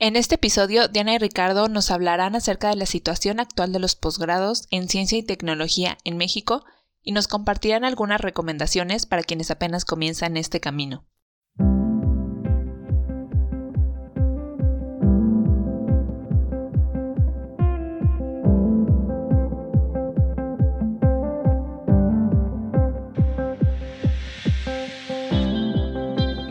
En este episodio, Diana y Ricardo nos hablarán acerca de la situación actual de los posgrados en ciencia y tecnología en México y nos compartirán algunas recomendaciones para quienes apenas comienzan este camino.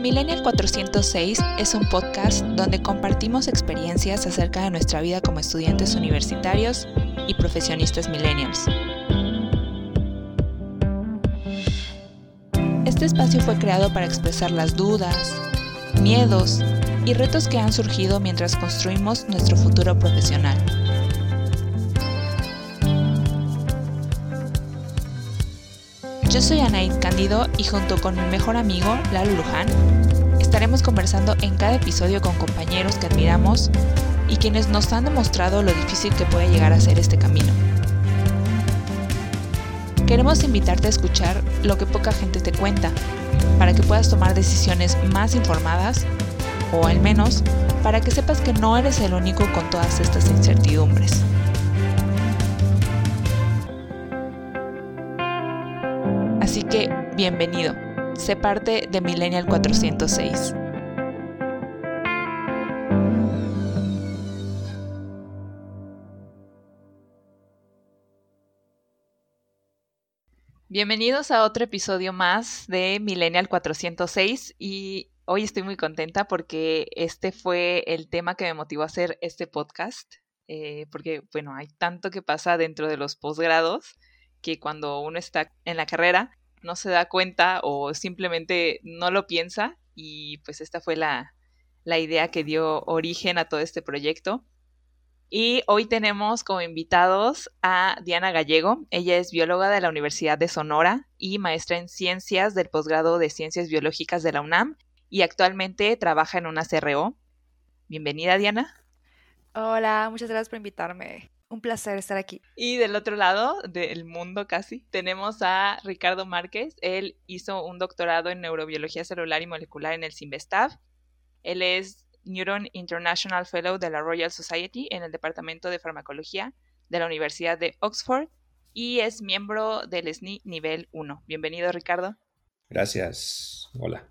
Millennial 406 es un podcast donde compartimos experiencias acerca de nuestra vida como estudiantes universitarios y profesionistas millennials. Este espacio fue creado para expresar las dudas, miedos y retos que han surgido mientras construimos nuestro futuro profesional. Yo soy Anaid Cándido y junto con mi mejor amigo, Lalo Luján, estaremos conversando en cada episodio con compañeros que admiramos y quienes nos han demostrado lo difícil que puede llegar a ser este camino. Queremos invitarte a escuchar lo que poca gente te cuenta, para que puedas tomar decisiones más informadas, o al menos para que sepas que no eres el único con todas estas incertidumbres. Así que, bienvenido. Sé parte de Millennial 406. Bienvenidos a otro episodio más de Millennial 406 y hoy estoy muy contenta porque este fue el tema que me motivó a hacer este podcast, eh, porque bueno, hay tanto que pasa dentro de los posgrados que cuando uno está en la carrera no se da cuenta o simplemente no lo piensa y pues esta fue la, la idea que dio origen a todo este proyecto. Y hoy tenemos como invitados a Diana Gallego. Ella es bióloga de la Universidad de Sonora y maestra en ciencias del posgrado de Ciencias Biológicas de la UNAM y actualmente trabaja en una CRO. Bienvenida, Diana. Hola, muchas gracias por invitarme. Un placer estar aquí. Y del otro lado del mundo casi, tenemos a Ricardo Márquez. Él hizo un doctorado en neurobiología celular y molecular en el CIMBESTAV. Él es Neuron International Fellow de la Royal Society en el Departamento de Farmacología de la Universidad de Oxford y es miembro del SNI nivel 1. Bienvenido, Ricardo. Gracias. Hola.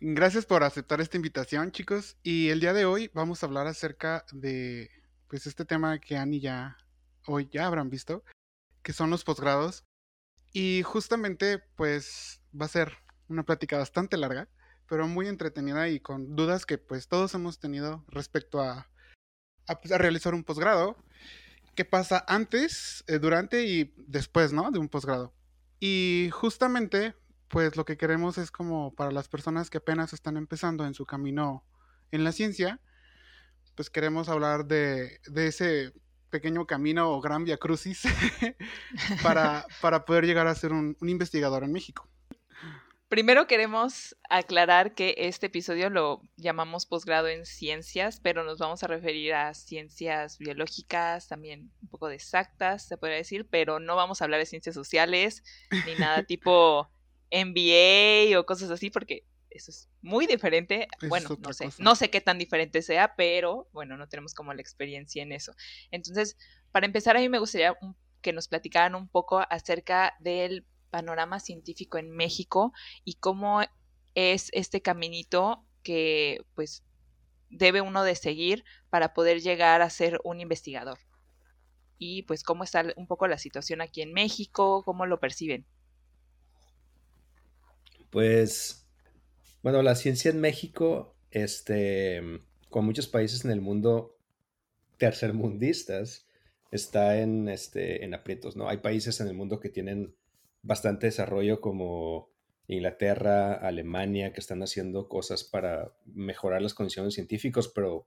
Gracias por aceptar esta invitación, chicos. Y el día de hoy vamos a hablar acerca de pues este tema que Ani ya hoy ya habrán visto, que son los posgrados. Y justamente pues va a ser una plática bastante larga, pero muy entretenida y con dudas que pues todos hemos tenido respecto a, a, pues, realizar un posgrado. ¿Qué pasa antes, eh, durante y después, ¿no? De un posgrado. Y justamente pues lo que queremos es como para las personas que apenas están empezando en su camino en la ciencia, pues queremos hablar de, ese pequeño camino o gran via crucis para, para poder llegar a ser un, investigador en México. Primero queremos aclarar que este episodio lo llamamos posgrado en ciencias, pero nos vamos a referir a ciencias biológicas, también un poco de exactas, se podría decir, pero no vamos a hablar de ciencias sociales ni nada tipo MBA o cosas así, porque eso es muy diferente. bueno, no sé, no sé qué tan diferente sea, pero bueno, no tenemos como la experiencia en eso. Entonces, para empezar, a mí me gustaría que nos platicaran un poco acerca del panorama científico en México y cómo es este caminito que pues debe uno de seguir para poder llegar a ser un investigador. Y pues cómo está un poco la situación aquí en México, cómo lo perciben. Pues bueno, la ciencia en México, este, con muchos países en el mundo tercermundistas, está en, este, en aprietos, ¿no? Hay países en el mundo que tienen bastante desarrollo como Inglaterra, Alemania, que están haciendo cosas para mejorar las condiciones científicas, pero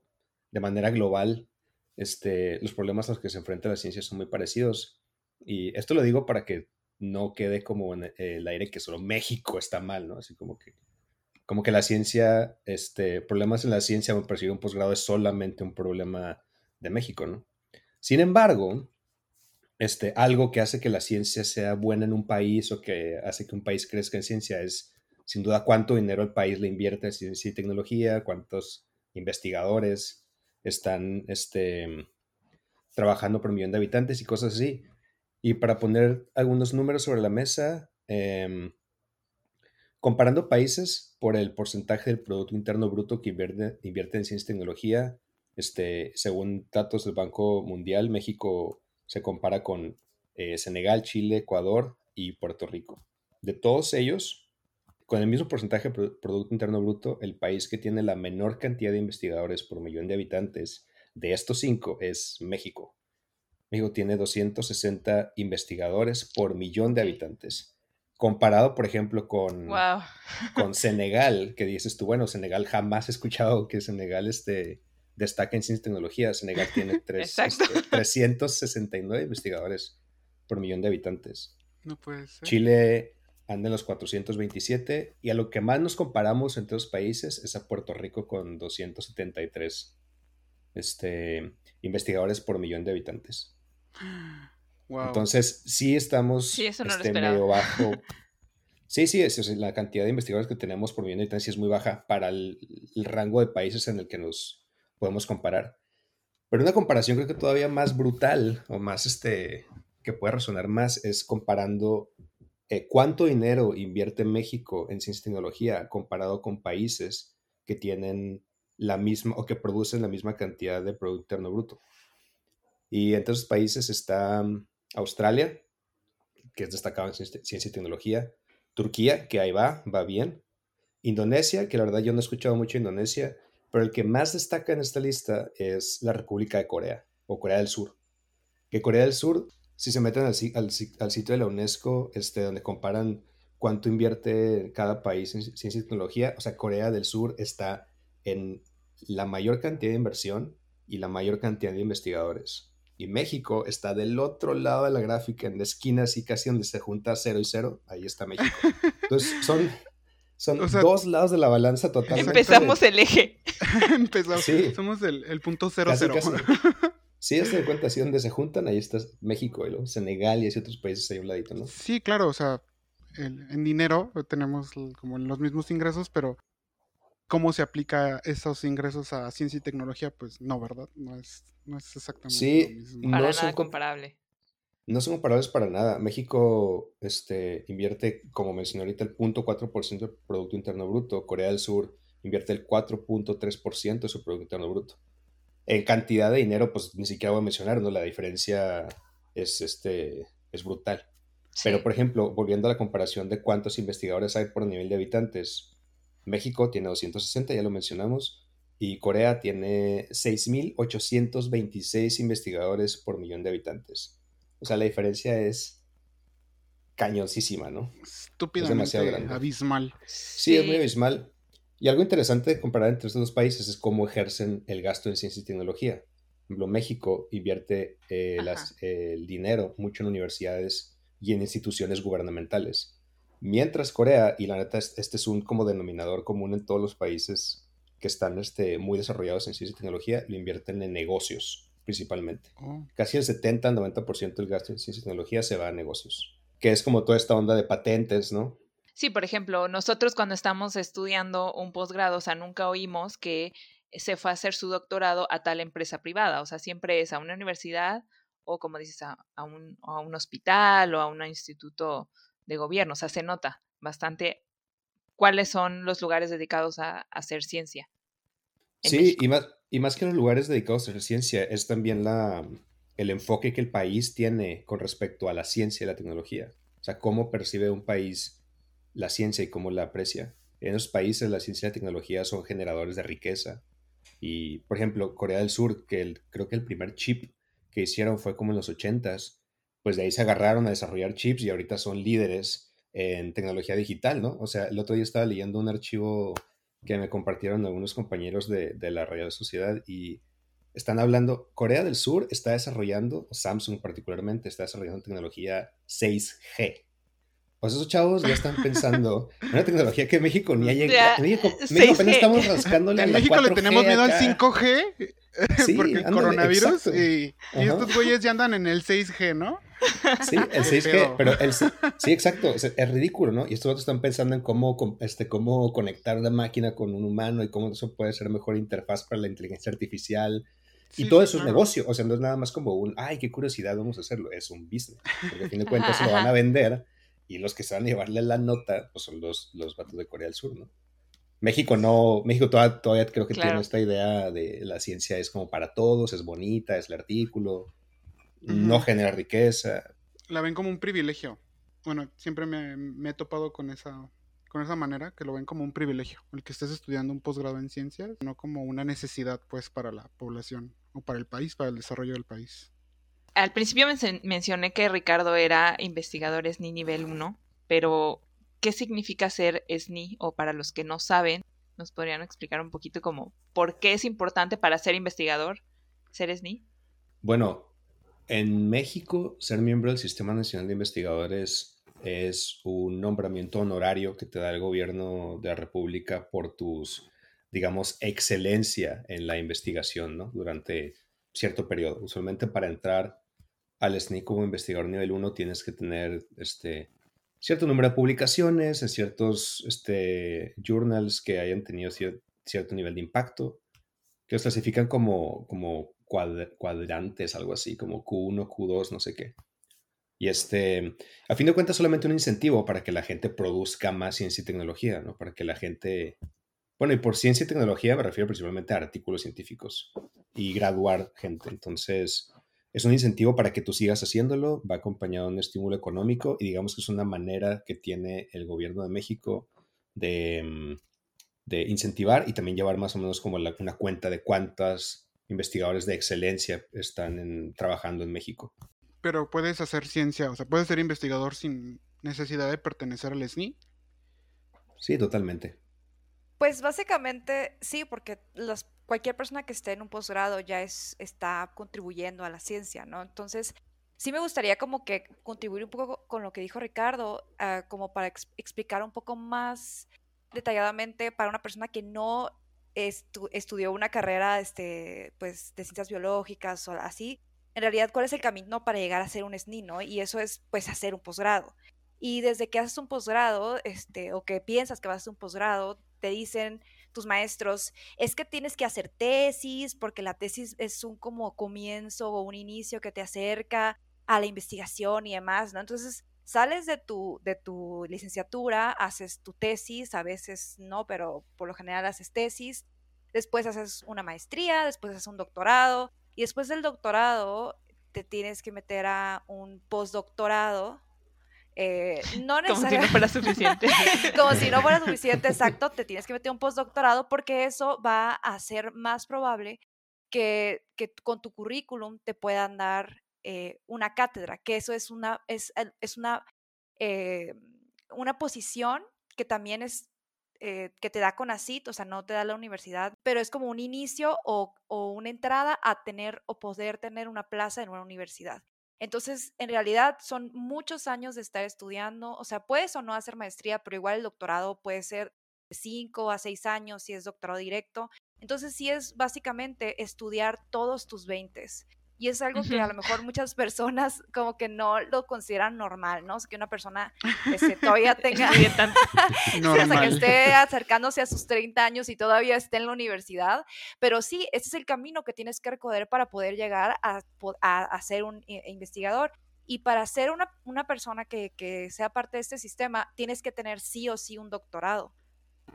de manera global, este, los problemas a los que se enfrenta la ciencia son muy parecidos. Y esto lo digo para que no quede como en el aire que solo México está mal, ¿no? Así como que como que la ciencia, este, problemas en la ciencia o perseguir un posgrado es solamente un problema de México, ¿no? Sin embargo, este, algo que hace que la ciencia sea buena en un país o que hace que un país crezca en ciencia es, sin duda, cuánto dinero el país le invierte en ciencia y tecnología, cuántos investigadores, están este, trabajando por millón de habitantes y cosas así. Y para poner algunos números sobre la mesa, em, comparando países por el porcentaje del Producto Interno Bruto que invierte, invierte en ciencia y tecnología, este, según datos del Banco Mundial, México se compara con eh, Senegal, Chile, Ecuador y Puerto Rico. De todos ellos, con el mismo porcentaje de Producto Interno Bruto, el país que tiene la menor cantidad de investigadores por millón de habitantes de estos cinco es México. México tiene 260 investigadores por millón de habitantes. Comparado, por ejemplo, con, con Senegal, que dices tú, bueno, Senegal jamás he escuchado que Senegal este, destaca en ciencia y tecnología. Senegal tiene 369 este, investigadores por millón de habitantes. No puede ser. Chile anda en los 427 y a lo que más nos comparamos entre los países es a Puerto Rico con 273 este, investigadores por millón de habitantes. Entonces, sí estamos este, medio bajo. Sí, sí, es, la cantidad de investigadores que tenemos por millón de habitantes es muy baja para el, rango de países en el que nos podemos comparar. Pero una comparación creo que todavía más brutal o más este, que puede resonar más es comparando eh, cuánto dinero invierte México en ciencia y tecnología comparado con países que tienen la misma o que producen la misma cantidad de Producto Interno Bruto. Y entre esos países está Australia, que es destacado en ciencia y tecnología, Turquía, que ahí va, va bien, Indonesia, que la verdad yo no he escuchado mucho Indonesia, pero el que más destaca en esta lista es la República de Corea o Corea del Sur. Que Corea del Sur si se meten al, sitio de la UNESCO, este, donde comparan cuánto invierte cada país en ciencia y tecnología, o sea, Corea del Sur está en la mayor cantidad de inversión y la mayor cantidad de investigadores. Y México está del otro lado de la gráfica, en la esquina, así casi donde se junta cero y cero, ahí está México. Entonces, son, son dos lados de la balanza totalmente. Empezamos el eje. Empezamos, somos el, punto cero cero. Sí, es de cuenta, así donde se juntan, ahí está México, y Senegal y así otros países ahí a un ladito, ¿no? Sí, claro, o sea, en dinero tenemos como los mismos ingresos, pero cómo se aplica esos ingresos a ciencia y tecnología, pues no, ¿verdad? No es, no es exactamente lo mismo. Para no nada comparable. No son comparables para nada. México este, invierte, como mencioné ahorita, el 0.4% del Producto Interno Bruto. Corea del Sur invierte el 4.3% de su Producto Interno Bruto en cantidad de dinero, pues ni siquiera voy a mencionar, ¿no? La diferencia es, este, es brutal. Pero, por ejemplo, volviendo a la comparación de cuántos investigadores hay por nivel de habitantes, México tiene 260, ya lo mencionamos, y Corea tiene 6.826 investigadores por millón de habitantes. O sea, la diferencia es cañoncísima, ¿no? Estúpidamente abismal. Sí, es muy abismal. Y algo interesante de comparar entre estos dos países es cómo ejercen el gasto en ciencia y tecnología. Por ejemplo, México invierte eh, el dinero mucho en universidades y en instituciones gubernamentales. Mientras Corea, y la neta, este es un como denominador común en todos los países que están este, muy desarrollados en ciencia y tecnología, lo invierten en negocios principalmente. Oh. Casi el 70-90% del gasto en ciencia y tecnología se va a negocios, que es como toda esta onda de patentes, ¿no? Sí, por ejemplo, nosotros cuando estamos estudiando un posgrado, o sea, nunca oímos que se fue a hacer su doctorado a tal empresa privada, o sea, siempre es a una universidad o, como dices, a, un, a un hospital o a un instituto de gobierno, o sea, se nota bastante cuáles son los lugares dedicados a, hacer ciencia. Sí, y más, y más que los lugares dedicados a hacer ciencia, es también la, el enfoque que el país tiene con respecto a la ciencia y la tecnología. O sea, cómo percibe un país la ciencia y cómo la aprecia. En esos países la ciencia y la tecnología son generadores de riqueza. Y, por ejemplo, Corea del Sur, que creo que el primer chip que hicieron fue como en los 80s, pues de ahí se agarraron a desarrollar chips y ahorita son líderes en tecnología digital, ¿no? O sea, el otro día estaba leyendo un archivo que me compartieron algunos compañeros de, de la Real Sociedad y están hablando, Corea del Sur está desarrollando, Samsung particularmente, está desarrollando tecnología 6G. Pues esos chavos ya están pensando en una tecnología que México ni ha llegado. México, México apenas estamos rascándole En México le tenemos miedo al 5G porque el coronavirus y, estos güeyes ya andan en el 6G, ¿no? Sí, el 6G, pero el, sí, exacto, es, ridículo, ¿no? Y estos otros están pensando en cómo, este, cómo conectar una máquina con un humano y cómo eso puede ser mejor interfaz para la inteligencia artificial. y todo eso es negocio, o sea, no es nada más como un, ay, qué curiosidad, vamos a hacerlo, es un business, porque a fin de cuentas se lo van a vender y los que se van a llevarle la nota pues son los, los vatos de Corea del Sur, ¿no? México no, México todavía, todavía creo que tiene esta idea de la ciencia es como para todos, es bonita, es el artículo, no genera riqueza. La ven como un privilegio. Bueno, siempre me, me, he topado con esa, con esa manera, que lo ven como un privilegio, el que estés estudiando un posgrado en ciencias, no como una necesidad pues para la población o para el país, para el desarrollo del país. Al principio mencioné que Ricardo era investigador SNI nivel 1, pero ¿qué significa ser SNI? O para los que no saben, nos podrían explicar un poquito como por qué es importante para ser investigador ser SNI. Bueno, en México ser miembro del Sistema Nacional de Investigadores es un nombramiento honorario que te da el gobierno de la República por tus, digamos, excelencia en la investigación, ¿no? Durante cierto periodo. Usualmente para entrar al SNI como investigador nivel 1 tienes que tener este, cierto número de publicaciones en ciertos este, journals que hayan tenido cierto nivel de impacto, que los clasifican como, como cuadrantes, algo así, como Q1, Q2, no sé qué. Y este, a fin de cuentas, solamente un incentivo para que la gente produzca más ciencia y tecnología, ¿no? Para que la gente, bueno, y por ciencia y tecnología me refiero principalmente a artículos científicos y graduar gente. Entonces, es un incentivo para que tú sigas haciéndolo, va acompañado de un estímulo económico y digamos que es una manera que tiene el gobierno de México de, mm, de incentivar y también llevar más o menos como una cuenta de cuántas investigadores de excelencia están trabajando en México. Pero puedes hacer ciencia, o sea, puedes ser investigador sin necesidad de pertenecer al SNI. Sí, totalmente. Pues básicamente sí, porque los, cualquier persona que esté en un posgrado ya es, está contribuyendo a la ciencia, ¿no? Entonces, sí me gustaría como que contribuir un poco con lo que dijo Ricardo, ah, como para explicar un poco más detalladamente para una persona que no estudió una carrera este, pues, de ciencias biológicas o así, en realidad cuál es el camino para llegar a ser un SNI, ¿no? Y eso es pues hacer un posgrado. Y desde que haces un posgrado, este, o que piensas que vas a hacer un posgrado, te dicen tus maestros, es que tienes que hacer tesis, porque la tesis es un como comienzo o un inicio que te acerca a la investigación y demás, ¿no? Entonces, sales de tu, de tu licenciatura, haces tu tesis, a veces no, pero por lo general haces tesis, después haces una maestría, después haces un doctorado, y después del doctorado te tienes que meter a un postdoctorado. Eh, no Como si no fuera suficiente. Como si no fuera suficiente, exacto. Te tienes que meter a un postdoctorado porque eso va a hacer más probable que, que con tu currículum te puedan dar eh, una cátedra, que eso es una, es, es una, eh, una posición que también es eh, que te da CONACIT, o sea, no te da la universidad, pero es como un inicio o, una entrada a tener o poder tener una plaza en una universidad. Entonces, en realidad son muchos años de estar estudiando, o sea, puedes o no hacer maestría, pero igual el doctorado puede ser de 5 a 6 años si es doctorado directo. Entonces, sí es básicamente estudiar todos tus 20. Y es algo que a lo mejor muchas personas como que no lo consideran normal, ¿no? O sea, que una persona este, todavía tenga... o sea, que esté acercándose a sus 30 años y todavía esté en la universidad. Pero sí, ese es el camino que tienes que recorrer para poder llegar a, a, ser un investigador. Y para ser una, una persona que, que, sea parte de este sistema, tienes que tener sí o sí un doctorado.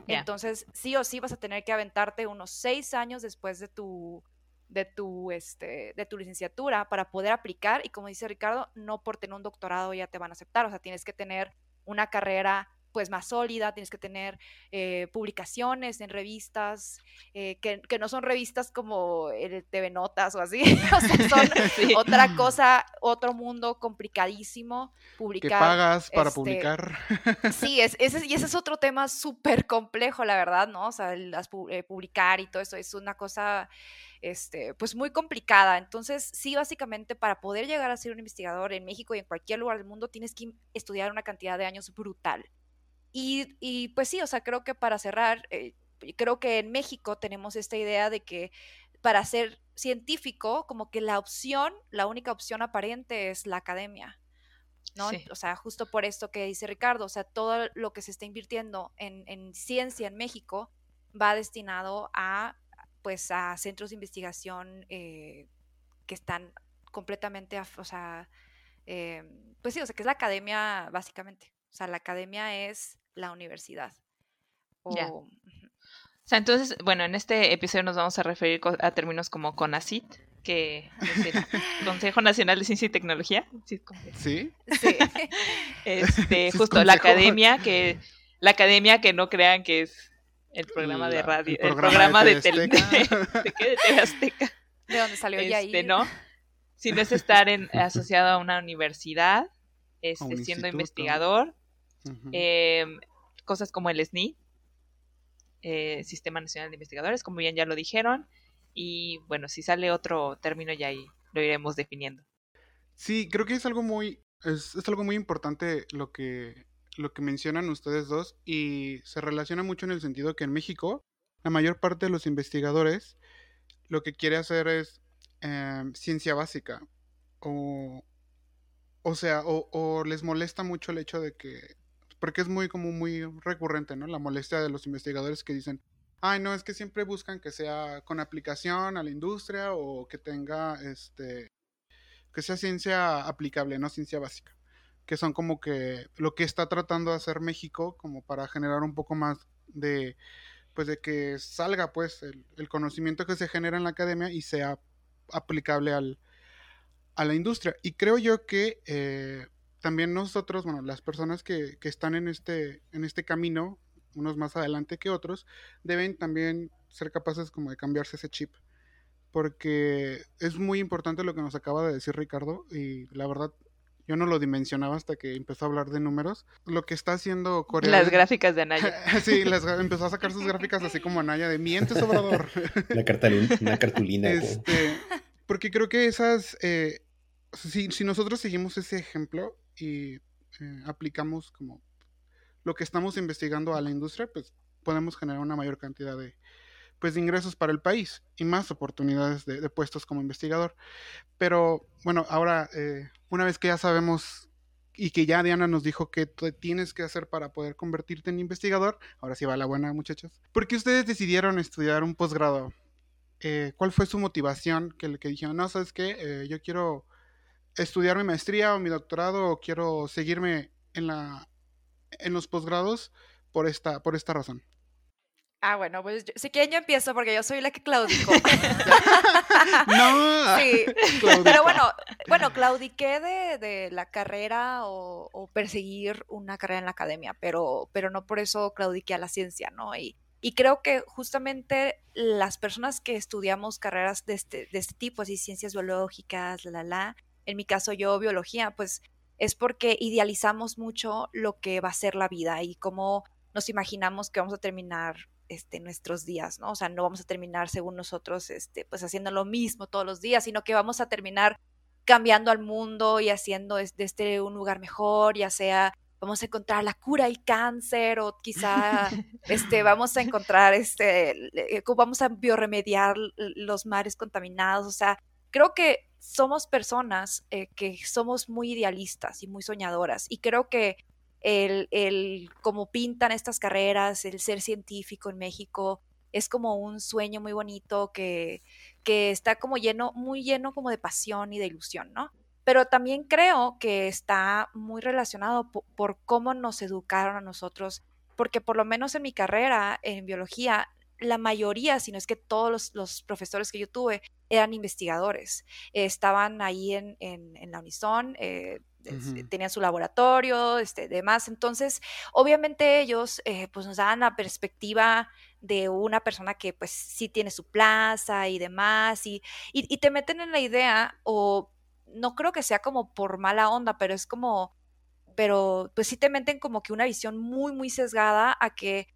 Entonces, sí o sí vas a tener que aventarte unos seis años después de tu, de tu, este, de tu licenciatura para poder aplicar y como dice Ricardo, no por tener un doctorado ya te van a aceptar, o sea, tienes que tener una carrera pues más sólida, tienes que tener eh, publicaciones en revistas, eh, que, no son revistas como el TV Notas o así, o sea, son otra cosa, otro mundo complicadísimo, publicar. Que pagas para este, publicar. Sí, es, ese, y ese es otro tema súper complejo, la verdad, ¿no? O sea, las, eh, publicar y todo eso es una cosa este, pues muy complicada. Entonces, sí, básicamente para poder llegar a ser un investigador en México y en cualquier lugar del mundo, tienes que estudiar una cantidad de años brutal. Y, y pues sí, o sea, creo que para cerrar, eh, creo que en México tenemos esta idea de que para ser científico, como que la opción, la única opción aparente es la academia. ¿no? O sea, justo por esto que dice Ricardo, o sea, todo lo que se está invirtiendo en, en ciencia en México va destinado a pues a centros de investigación eh, que están completamente, o sea, eh, pues sí, o sea, que es la academia básicamente. O sea, la academia es la universidad. O, o sea, entonces, bueno, en este episodio nos vamos a referir a términos como CONACIT, que es el Consejo Nacional de Ciencia y Tecnología. Sí. Sí. Este, justo la academia que la academia que no crean que es el programa de radio, el programa, de, tele, de, TV Azteca. De dónde salió ya ahí. Este, no, sino es estar en, asociado a una universidad, este, siendo investigador, em, cosas como el SNI, eh, Sistema Nacional de Investigadores, como bien ya lo dijeron, y bueno, si sale otro término ya ahí lo iremos definiendo. Sí, creo que es algo muy, es, es algo muy importante lo que, lo que mencionan ustedes dos y se relaciona mucho en el sentido que en México la mayor parte de los investigadores lo que quiere hacer es em, ciencia básica o, o sea, o, o, les molesta mucho el hecho de que, porque es muy como muy recurrente, ¿no? La molestia de los investigadores que dicen, ay, no, es que siempre buscan que sea con aplicación a la industria o que tenga, este, que sea ciencia aplicable, no ciencia básica que son como que lo que está tratando de hacer México como para generar un poco más de pues de que salga pues el, conocimiento que se genera en la academia y sea aplicable al, a la industria y creo yo que eh, también nosotros bueno las personas que, que, están en este en este camino unos más adelante que otros deben también ser capaces como de cambiarse ese chip porque es muy importante lo que nos acaba de decir Ricardo y la verdad yo no lo dimensionaba hasta que empezó a hablar de números. Lo que está haciendo Corea. Las gráficas de Anaya. sí, las, empezó a sacar sus gráficas así como Anaya de miente sobrador. una, cartulina. Una cartulina este, porque creo que esas. Eh, si, si, nosotros seguimos ese ejemplo y eh, aplicamos como lo que estamos investigando a la industria, pues podemos generar una mayor cantidad de, pues, de ingresos para el país y más oportunidades de, puestos como investigador. Pero bueno, ahora eh, una vez que ya sabemos y que ya Diana nos dijo que tienes que hacer para poder convertirte en investigador, ahora sí va la buena, muchachos. ¿Por qué ustedes decidieron estudiar un posgrado? Eh, ¿Cuál fue su motivación que, que dijeron, no, sabes qué, eh, yo quiero estudiar mi maestría o mi doctorado o quiero seguirme en, la, en los posgrados por esta, por esta razón? Ah, bueno, pues si quieren yo empiezo porque yo soy la que claudicó. no. Sí. Pero bueno, bueno, claudiqué de, de la carrera o, perseguir una carrera en la academia, pero, pero no por eso claudiqué a la ciencia, ¿no? Y, y creo que justamente las personas que estudiamos carreras de este, de este tipo, así ciencias biológicas, la, la, la, en mi caso yo biología, pues es porque idealizamos mucho lo que va a ser la vida y cómo nos imaginamos que vamos a terminar este, nuestros días, ¿no? O sea, no vamos a terminar según nosotros, este, pues haciendo lo mismo todos los días, sino que vamos a terminar cambiando al mundo y haciendo de este un lugar mejor, ya sea vamos a encontrar la cura del cáncer o quizá este, vamos a encontrar, este, eh, vamos a bioremediar los mares contaminados, o sea, creo que somos personas eh, que somos muy idealistas y muy soñadoras y creo que el, el cómo pintan estas carreras, el ser científico en México, es como un sueño muy bonito que, que está como lleno, muy lleno como de pasión y de ilusión, ¿no? Pero también creo que está muy relacionado por, cómo nos educaron a nosotros, porque por lo menos en mi carrera en biología, la mayoría, si no es que todos los, profesores que yo tuve, eran investigadores. estaban ahí en, en, la Unison, eh, tenían su laboratorio, este, demás. Entonces, obviamente ellos eh, pues nos dan la perspectiva de una persona que pues sí tiene su plaza y demás, y, y, te meten en la idea, o no creo que sea como por mala onda, pero es como, pero pues sí te meten como que una visión muy, muy sesgada a que,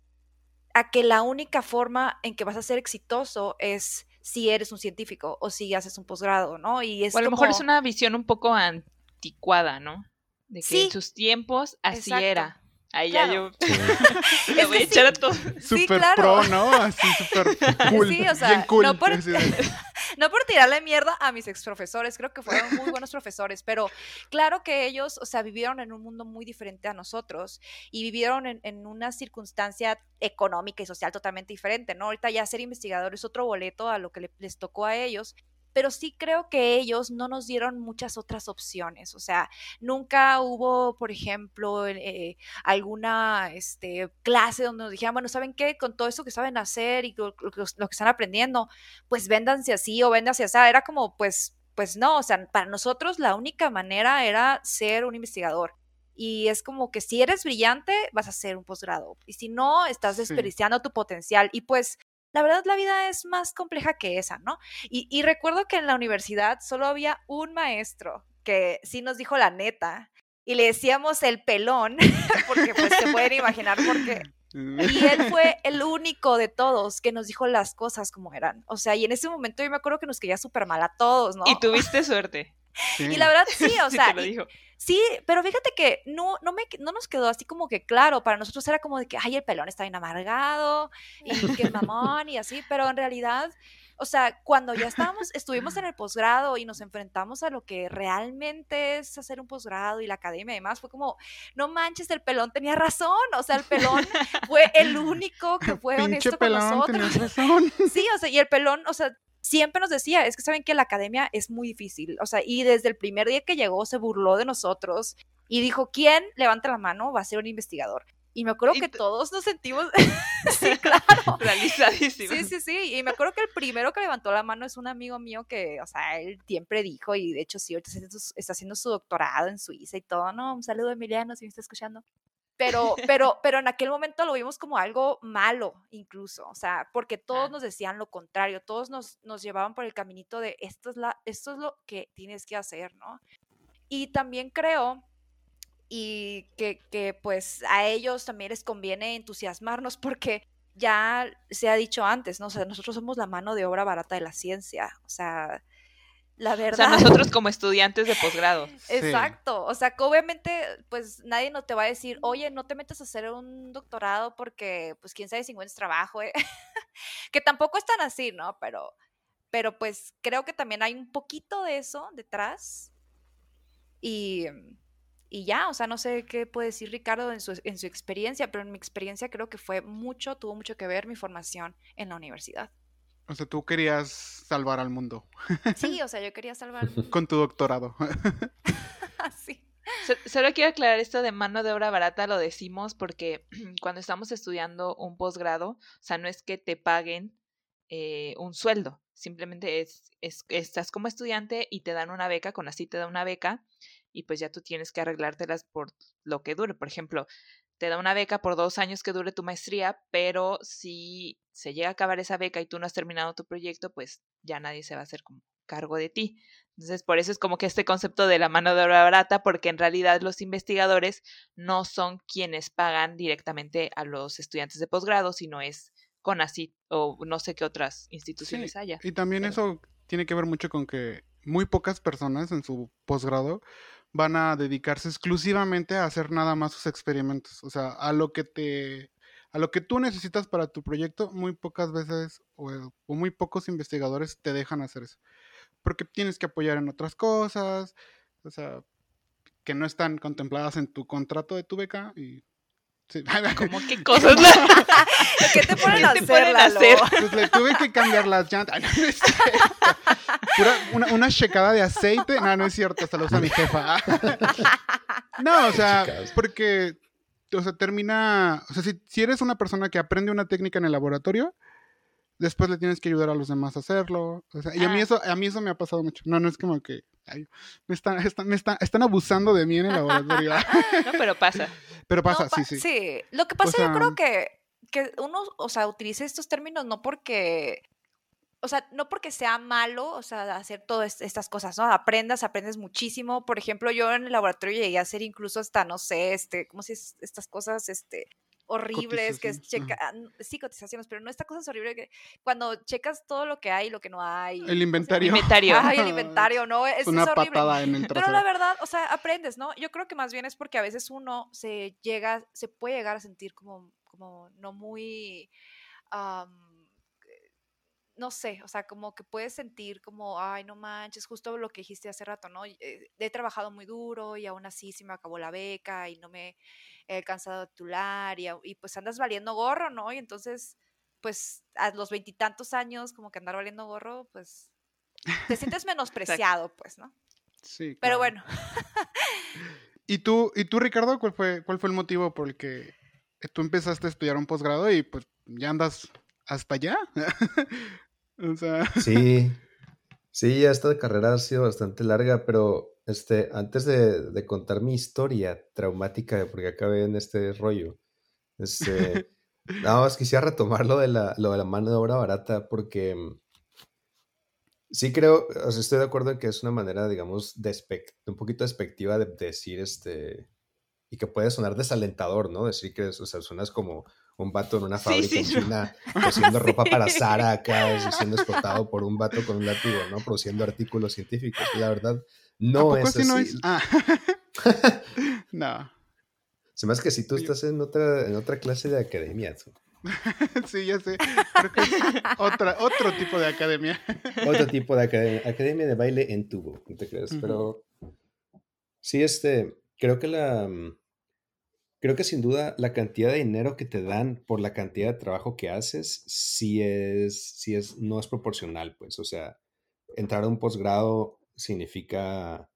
a que la única forma en que vas a ser exitoso es si eres un científico o si haces un posgrado, ¿no? Y es o a lo mejor es una visión un poco anticuada, ¿no? De que en sus tiempos así era. Ahí ya yo le voy a echar a todo. Super pro, ¿no? Así súper cool. Sí, o sea, cool. no, por, no por tirarle mierda a mis ex profesores, creo que fueron muy buenos profesores, pero claro que ellos, o sea, vivieron en un mundo muy diferente a nosotros y vivieron en, en una circunstancia económica y social totalmente diferente, ¿no? Ahorita ya ser investigador es otro boleto a lo que les tocó a ellos, pero sí creo que ellos no nos dieron muchas otras opciones. O sea, nunca hubo, por ejemplo, eh, alguna este, clase donde nos dijeran, bueno, ¿saben qué? Con todo eso que saben hacer y lo, que están aprendiendo, pues véndanse así o véndanse así. Era como, pues, pues no, o sea, para nosotros la única manera era ser un investigador. Y es como que si eres brillante, vas a hacer un posgrado. Y si no, estás desperdiciando tu potencial. Y pues la verdad la vida es más compleja que esa, ¿no? Y, recuerdo que en la universidad solo había un maestro que sí nos dijo la neta y le decíamos el pelón, porque pues se pueden imaginar por qué. Y él fue el único de todos que nos dijo las cosas como eran. O sea, y en ese momento yo me acuerdo que nos quería súper mal a todos, ¿no? Y tuviste suerte. Y la verdad sí, o sea, sí, pero fíjate que no, no, me, no nos quedó así como que claro, para nosotros era como de que, ay, el pelón está bien amargado y que mamón y así, pero en realidad, o sea, cuando ya estábamos, estuvimos en el posgrado y nos enfrentamos a lo que realmente es hacer un posgrado y la academia y demás, fue como, no manches, el pelón tenía razón, o sea, el pelón fue el único que fue honesto con nosotros. Razón. Sí, o sea, y el pelón, o sea, siempre nos decía, es que saben que la academia es muy difícil, o sea, y desde el primer día que llegó se burló de nosotros y dijo, ¿quién levanta la mano va a ser un investigador? Y me acuerdo que todos nos sentimos, sí, claro. Realizadísimos. Sí, sí, sí. Y me acuerdo que el primero que levantó la mano es un amigo mío que, o sea, él siempre dijo, y de hecho sí, ahorita está haciendo su doctorado en Suiza y todo, ¿no? Un saludo, Emiliano, si me está escuchando pero, pero, pero en aquel momento lo vimos como algo malo, incluso, o sea, porque todos nos decían lo contrario, todos nos, nos llevaban por el caminito de esto es, la, esto es lo que tienes que hacer, ¿no? Y también creo y que, que pues a ellos también les conviene entusiasmarnos porque ya se ha dicho antes, ¿no? O sea, nosotros somos la mano de obra barata de la ciencia, o sea, la verdad. O sea, nosotros como estudiantes de posgrado. Exacto. O sea, que obviamente, pues nadie no te va a decir, oye, no te metas a hacer un doctorado porque, pues, quién sabe si encuentras trabajo, ¿eh? que tampoco es tan así, ¿no? Pero, pero pues creo que también hay un poquito de eso detrás. Y, y ya, o sea, no sé qué puede decir Ricardo en su, en su experiencia, pero en mi experiencia creo que fue mucho, tuvo mucho que ver mi formación en la universidad. O sea, tú querías salvar al mundo. Sí, o sea, yo quería salvar al mundo. Con tu doctorado. sí. Solo quiero aclarar esto de mano de obra barata, lo decimos porque cuando estamos estudiando un posgrado, o sea, no es que te paguen eh, un sueldo, simplemente es, es, estás como estudiante y te dan una beca, con así te da una beca y pues ya tú tienes que arreglártelas por lo que dure. Por ejemplo, te da una beca por dos años que dure tu maestría, pero si se llega a acabar esa beca y tú no has terminado tu proyecto, pues ya nadie se va a hacer como cargo de ti. Entonces, por eso es como que este concepto de la mano de obra barata, porque en realidad los investigadores no son quienes pagan directamente a los estudiantes de posgrado, sino es CONACYT o no sé qué otras instituciones haya. Y también eso tiene que ver mucho con que muy pocas personas en su posgrado van a dedicarse exclusivamente a hacer nada más sus experimentos. O sea, a lo que te. A lo que tú necesitas para tu proyecto, muy pocas veces o, muy pocos investigadores te dejan hacer eso. Porque tienes que apoyar en otras cosas, o sea, que no están contempladas en tu contrato de tu beca y Sí. ¿Cómo qué cosas? ¿Qué te ponen, a, hacer, Pues le tuve que cambiar las llantas. Una, una, checada de aceite. No, no es cierto, hasta lo usa mi jefa. no, o sea, porque, o sea, termina, o sea, si, si eres una persona que aprende una técnica en el laboratorio, después le tienes que ayudar a los demás a hacerlo. O sea, y a mí ah. eso, a mí eso me ha pasado mucho. No, no es como que me, están, están, me están, abusando de mí en el laboratorio. no, pero pasa. Pero pasa, sí, sí. Sí, lo que pasa, yo creo que, que uno, o sea, utilice estos términos no porque o sea, no porque sea malo, o sea, hacer todas estas cosas, ¿no? Aprendas, aprendes muchísimo. Por ejemplo, yo en el laboratorio llegué a hacer incluso hasta, no sé, este, ¿cómo si es estas cosas, este, horribles que es checar, sí, cotizaciones, pero no esta cosa es horrible que cuando checas todo lo que hay y lo que no hay. El inventario. inventario. Ay, el inventario, ¿no? Es, una horrible. patada en el Pero la verdad, o sea, aprendes, ¿no? Yo creo que más bien es porque a veces uno se llega, se puede llegar a sentir como, como no muy no sé, o sea, como que puedes sentir como, ay, no manches, justo lo que dijiste hace rato, ¿no? Eh, he trabajado muy duro y aún así se me acabó la beca y no me he alcanzado a titular y, y pues andas valiendo gorro, ¿no? Y entonces, pues a los veintitantos años, como que andar valiendo gorro, pues te sientes menospreciado, pues, ¿no? Sí. Pero bueno. ¿Y tú, ¿Y tú, Ricardo, cuál fue, cuál fue el motivo por el que tú empezaste a estudiar un posgrado y pues ya andas hasta allá? o sea... Sí, sí, esta carrera ha sido bastante larga, pero este, antes de, contar mi historia traumática, porque acabé en este rollo, este, nada más quisiera retomar lo de la, lo de la mano de obra barata, porque Sí creo, o sea, estoy de acuerdo en que es una manera, digamos, de un poquito despectiva de decir este, y que puede sonar desalentador, ¿no? Decir que, o sea, suenas como un vato en una fábrica en China cosiendo ropa para Sara acá, siendo explotado por un vato con un látigo, ¿no? Produciendo artículos científicos. Y la verdad, no es así. No, es? Ah. no. Se me hace que si tú estás en otra, en otra clase de academia, sí, ya sé. Creo que es otra, otro tipo de academia. otro tipo de academia. Academia de baile en tubo, no te crees. Pero sí, este, creo que la... Creo que sin duda la cantidad de dinero que te dan por la cantidad de trabajo que haces, sí es, sí es, no es proporcional, pues. O sea, entrar a un posgrado significa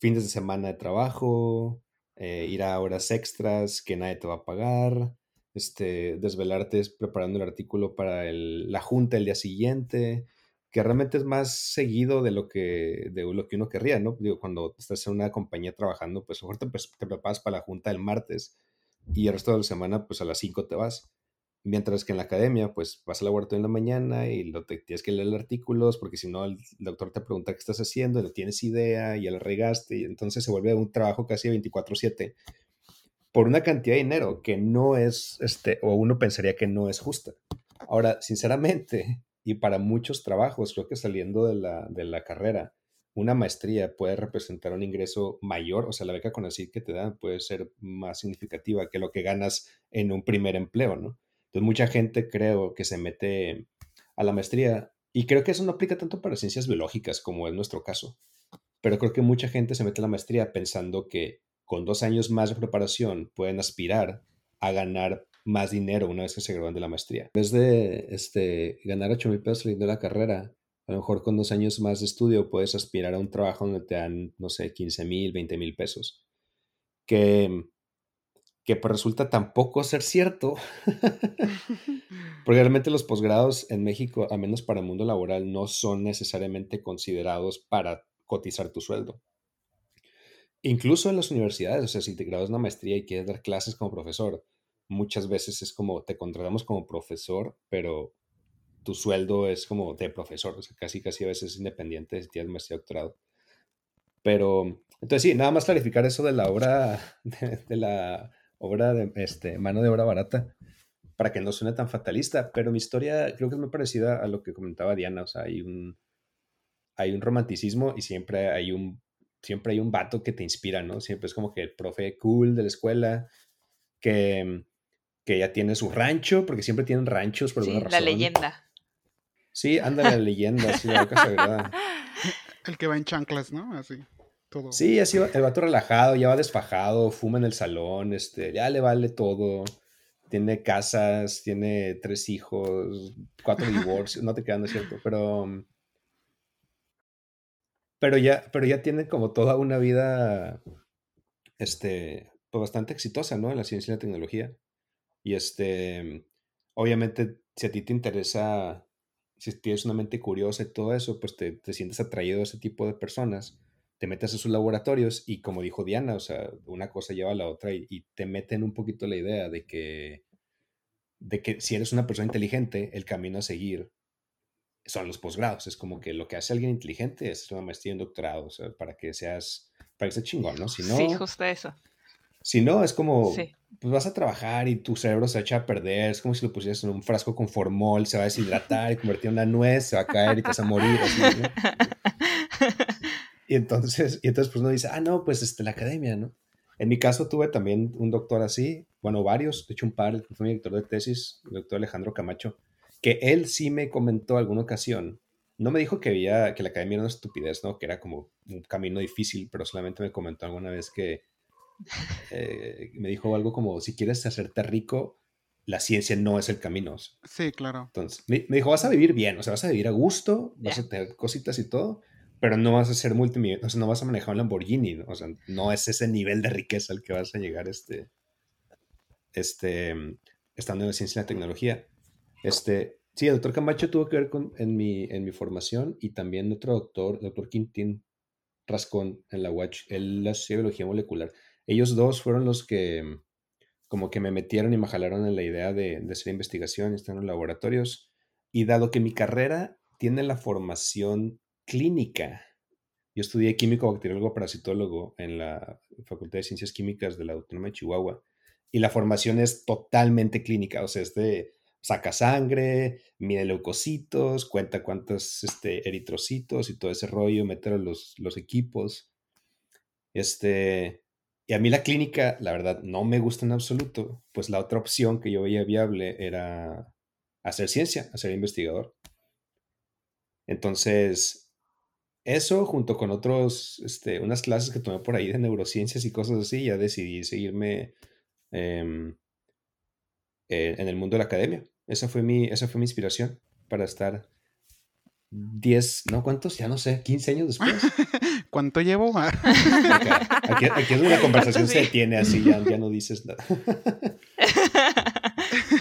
fines de semana de trabajo, eh, ir a horas extras que nadie te va a pagar, este, desvelarte preparando el artículo para la junta el día siguiente, que realmente es más seguido de lo que, de lo que uno querría, ¿no? Digo, cuando estás en una compañía trabajando, pues a lo mejor te, preparas para la junta el martes y el resto de la semana, pues a las 5 te vas. Mientras que en la academia, pues vas al laboratorio en la mañana y lo te, tienes que leer los artículos, porque si no, el doctor te pregunta qué estás haciendo, no tienes idea, y ya lo regaste, y entonces se vuelve un trabajo casi 24-7 por una cantidad de dinero que no es, este, o uno pensaría que no es justa. Ahora, sinceramente, y para muchos trabajos, creo que saliendo de la, de la carrera, una maestría puede representar un ingreso mayor, o sea, la beca con así que te dan puede ser más significativa que lo que ganas en un primer empleo, ¿no? Entonces, mucha gente creo que se mete a la maestría y creo que eso no aplica tanto para ciencias biológicas como es nuestro caso, pero creo que mucha gente se mete a la maestría pensando que con dos años más de preparación pueden aspirar a ganar más dinero una vez que se gradúan de la maestría. En vez de este, ganar 8 mil pesos saliendo de la carrera, a lo mejor con dos años más de estudio puedes aspirar a un trabajo donde te dan, no sé, 15 mil, 20 mil pesos. Que, que pues resulta tampoco ser cierto. Porque realmente los posgrados en México, a menos para el mundo laboral, no son necesariamente considerados para cotizar tu sueldo. Incluso en las universidades, o sea, si te graduas una maestría y quieres dar clases como profesor, muchas veces es como te contratamos como profesor, pero tu sueldo es como de profesor, o sea, casi casi a veces independiente si tienes maestría doctorado. Pero, entonces sí, nada más clarificar eso de la obra, de, la obra de este, mano de obra barata, para que no suene tan fatalista, pero mi historia creo que es muy parecida a lo que comentaba Diana, o sea, hay un, hay un romanticismo y siempre hay un siempre hay un vato que te inspira, ¿no? Siempre es como que el profe cool de la escuela, que, que ya tiene su rancho, porque siempre tienen ranchos por alguna razón. La leyenda. Sí, anda la leyenda, sí, la verdad. El que va en chanclas, ¿no? Así. Todo. Sí, así va, el vato relajado, ya va desfajado, fuma en el salón, este, ya le vale todo. Tiene casas, tiene tres hijos, cuatro divorcios, no te quedan, ¿no es cierto? Pero pero ya, pero ya tiene como toda una vida, este, pues bastante exitosa, ¿no? En la ciencia y la tecnología. Y este, obviamente, si a ti te interesa, si tienes una mente curiosa y todo eso, pues te, te sientes atraído a ese tipo de personas, te metes a sus laboratorios y como dijo Diana, o sea, una cosa lleva a la otra y, y te meten un poquito la idea de que, de que si eres una persona inteligente, el camino a seguir son los posgrados. Es como que lo que hace alguien inteligente es una maestría y un doctorado, o sea, para que seas, para que seas chingón, ¿no? Si no, sí, justo eso. Si no, es como, pues vas a trabajar y tu cerebro se echa a perder, es como si lo pusieras en un frasco con formol, se va a deshidratar y convertir en una nuez, se va a caer y te vas a morir. Así, ¿no? Y entonces, y entonces pues uno dice, ah, no, pues este, la academia, ¿no? En mi caso tuve también un doctor así, bueno, varios, de hecho un par, fue mi director de tesis, el doctor Alejandro Camacho, que él sí me comentó alguna ocasión. No me dijo que había, que la academia era una estupidez, ¿no? Que era como un camino difícil, pero solamente me comentó alguna vez que eh, me dijo algo como, si quieres hacerte rico, la ciencia no es el camino. Sí, claro. Entonces, me, dijo, vas a vivir bien, o sea, vas a vivir a gusto, vas a tener cositas y todo, pero no vas a ser multimillonario, o sea, no vas a manejar un Lamborghini, o sea, no es ese nivel de riqueza al que vas a llegar este, este, estando en la ciencia y la tecnología. Este, sí, el doctor Camacho tuvo que ver con, en, mi, en mi formación y también otro doctor, el doctor Quintín Rascón en la Watch, él hacía biología molecular. Ellos dos fueron los que como que me metieron y me jalaron en la idea de, de hacer investigación y estar en los laboratorios. Y dado que mi carrera tiene la formación clínica, yo estudié químico bacteriólogo parasitólogo en la Facultad de Ciencias Químicas de la Autónoma de Chihuahua y la formación es totalmente clínica, o sea, es de saca sangre, mide leucocitos, cuenta cuántos este, eritrocitos y todo ese rollo, meter los, los equipos. Este, y a mí la clínica, la verdad, no me gusta en absoluto, pues la otra opción que yo veía viable era hacer ciencia, hacer investigador. Entonces, eso junto con otros, este, unas clases que tomé por ahí de neurociencias y cosas así, ya decidí seguirme em, en el mundo de la academia. Esa fue mi, esa fue mi inspiración para estar 10, ¿no? ¿Cuántos? Ya no sé, 15 años después. ¿Cuánto llevo? aquí, aquí, es una conversación se detiene así, ya, ya no dices nada.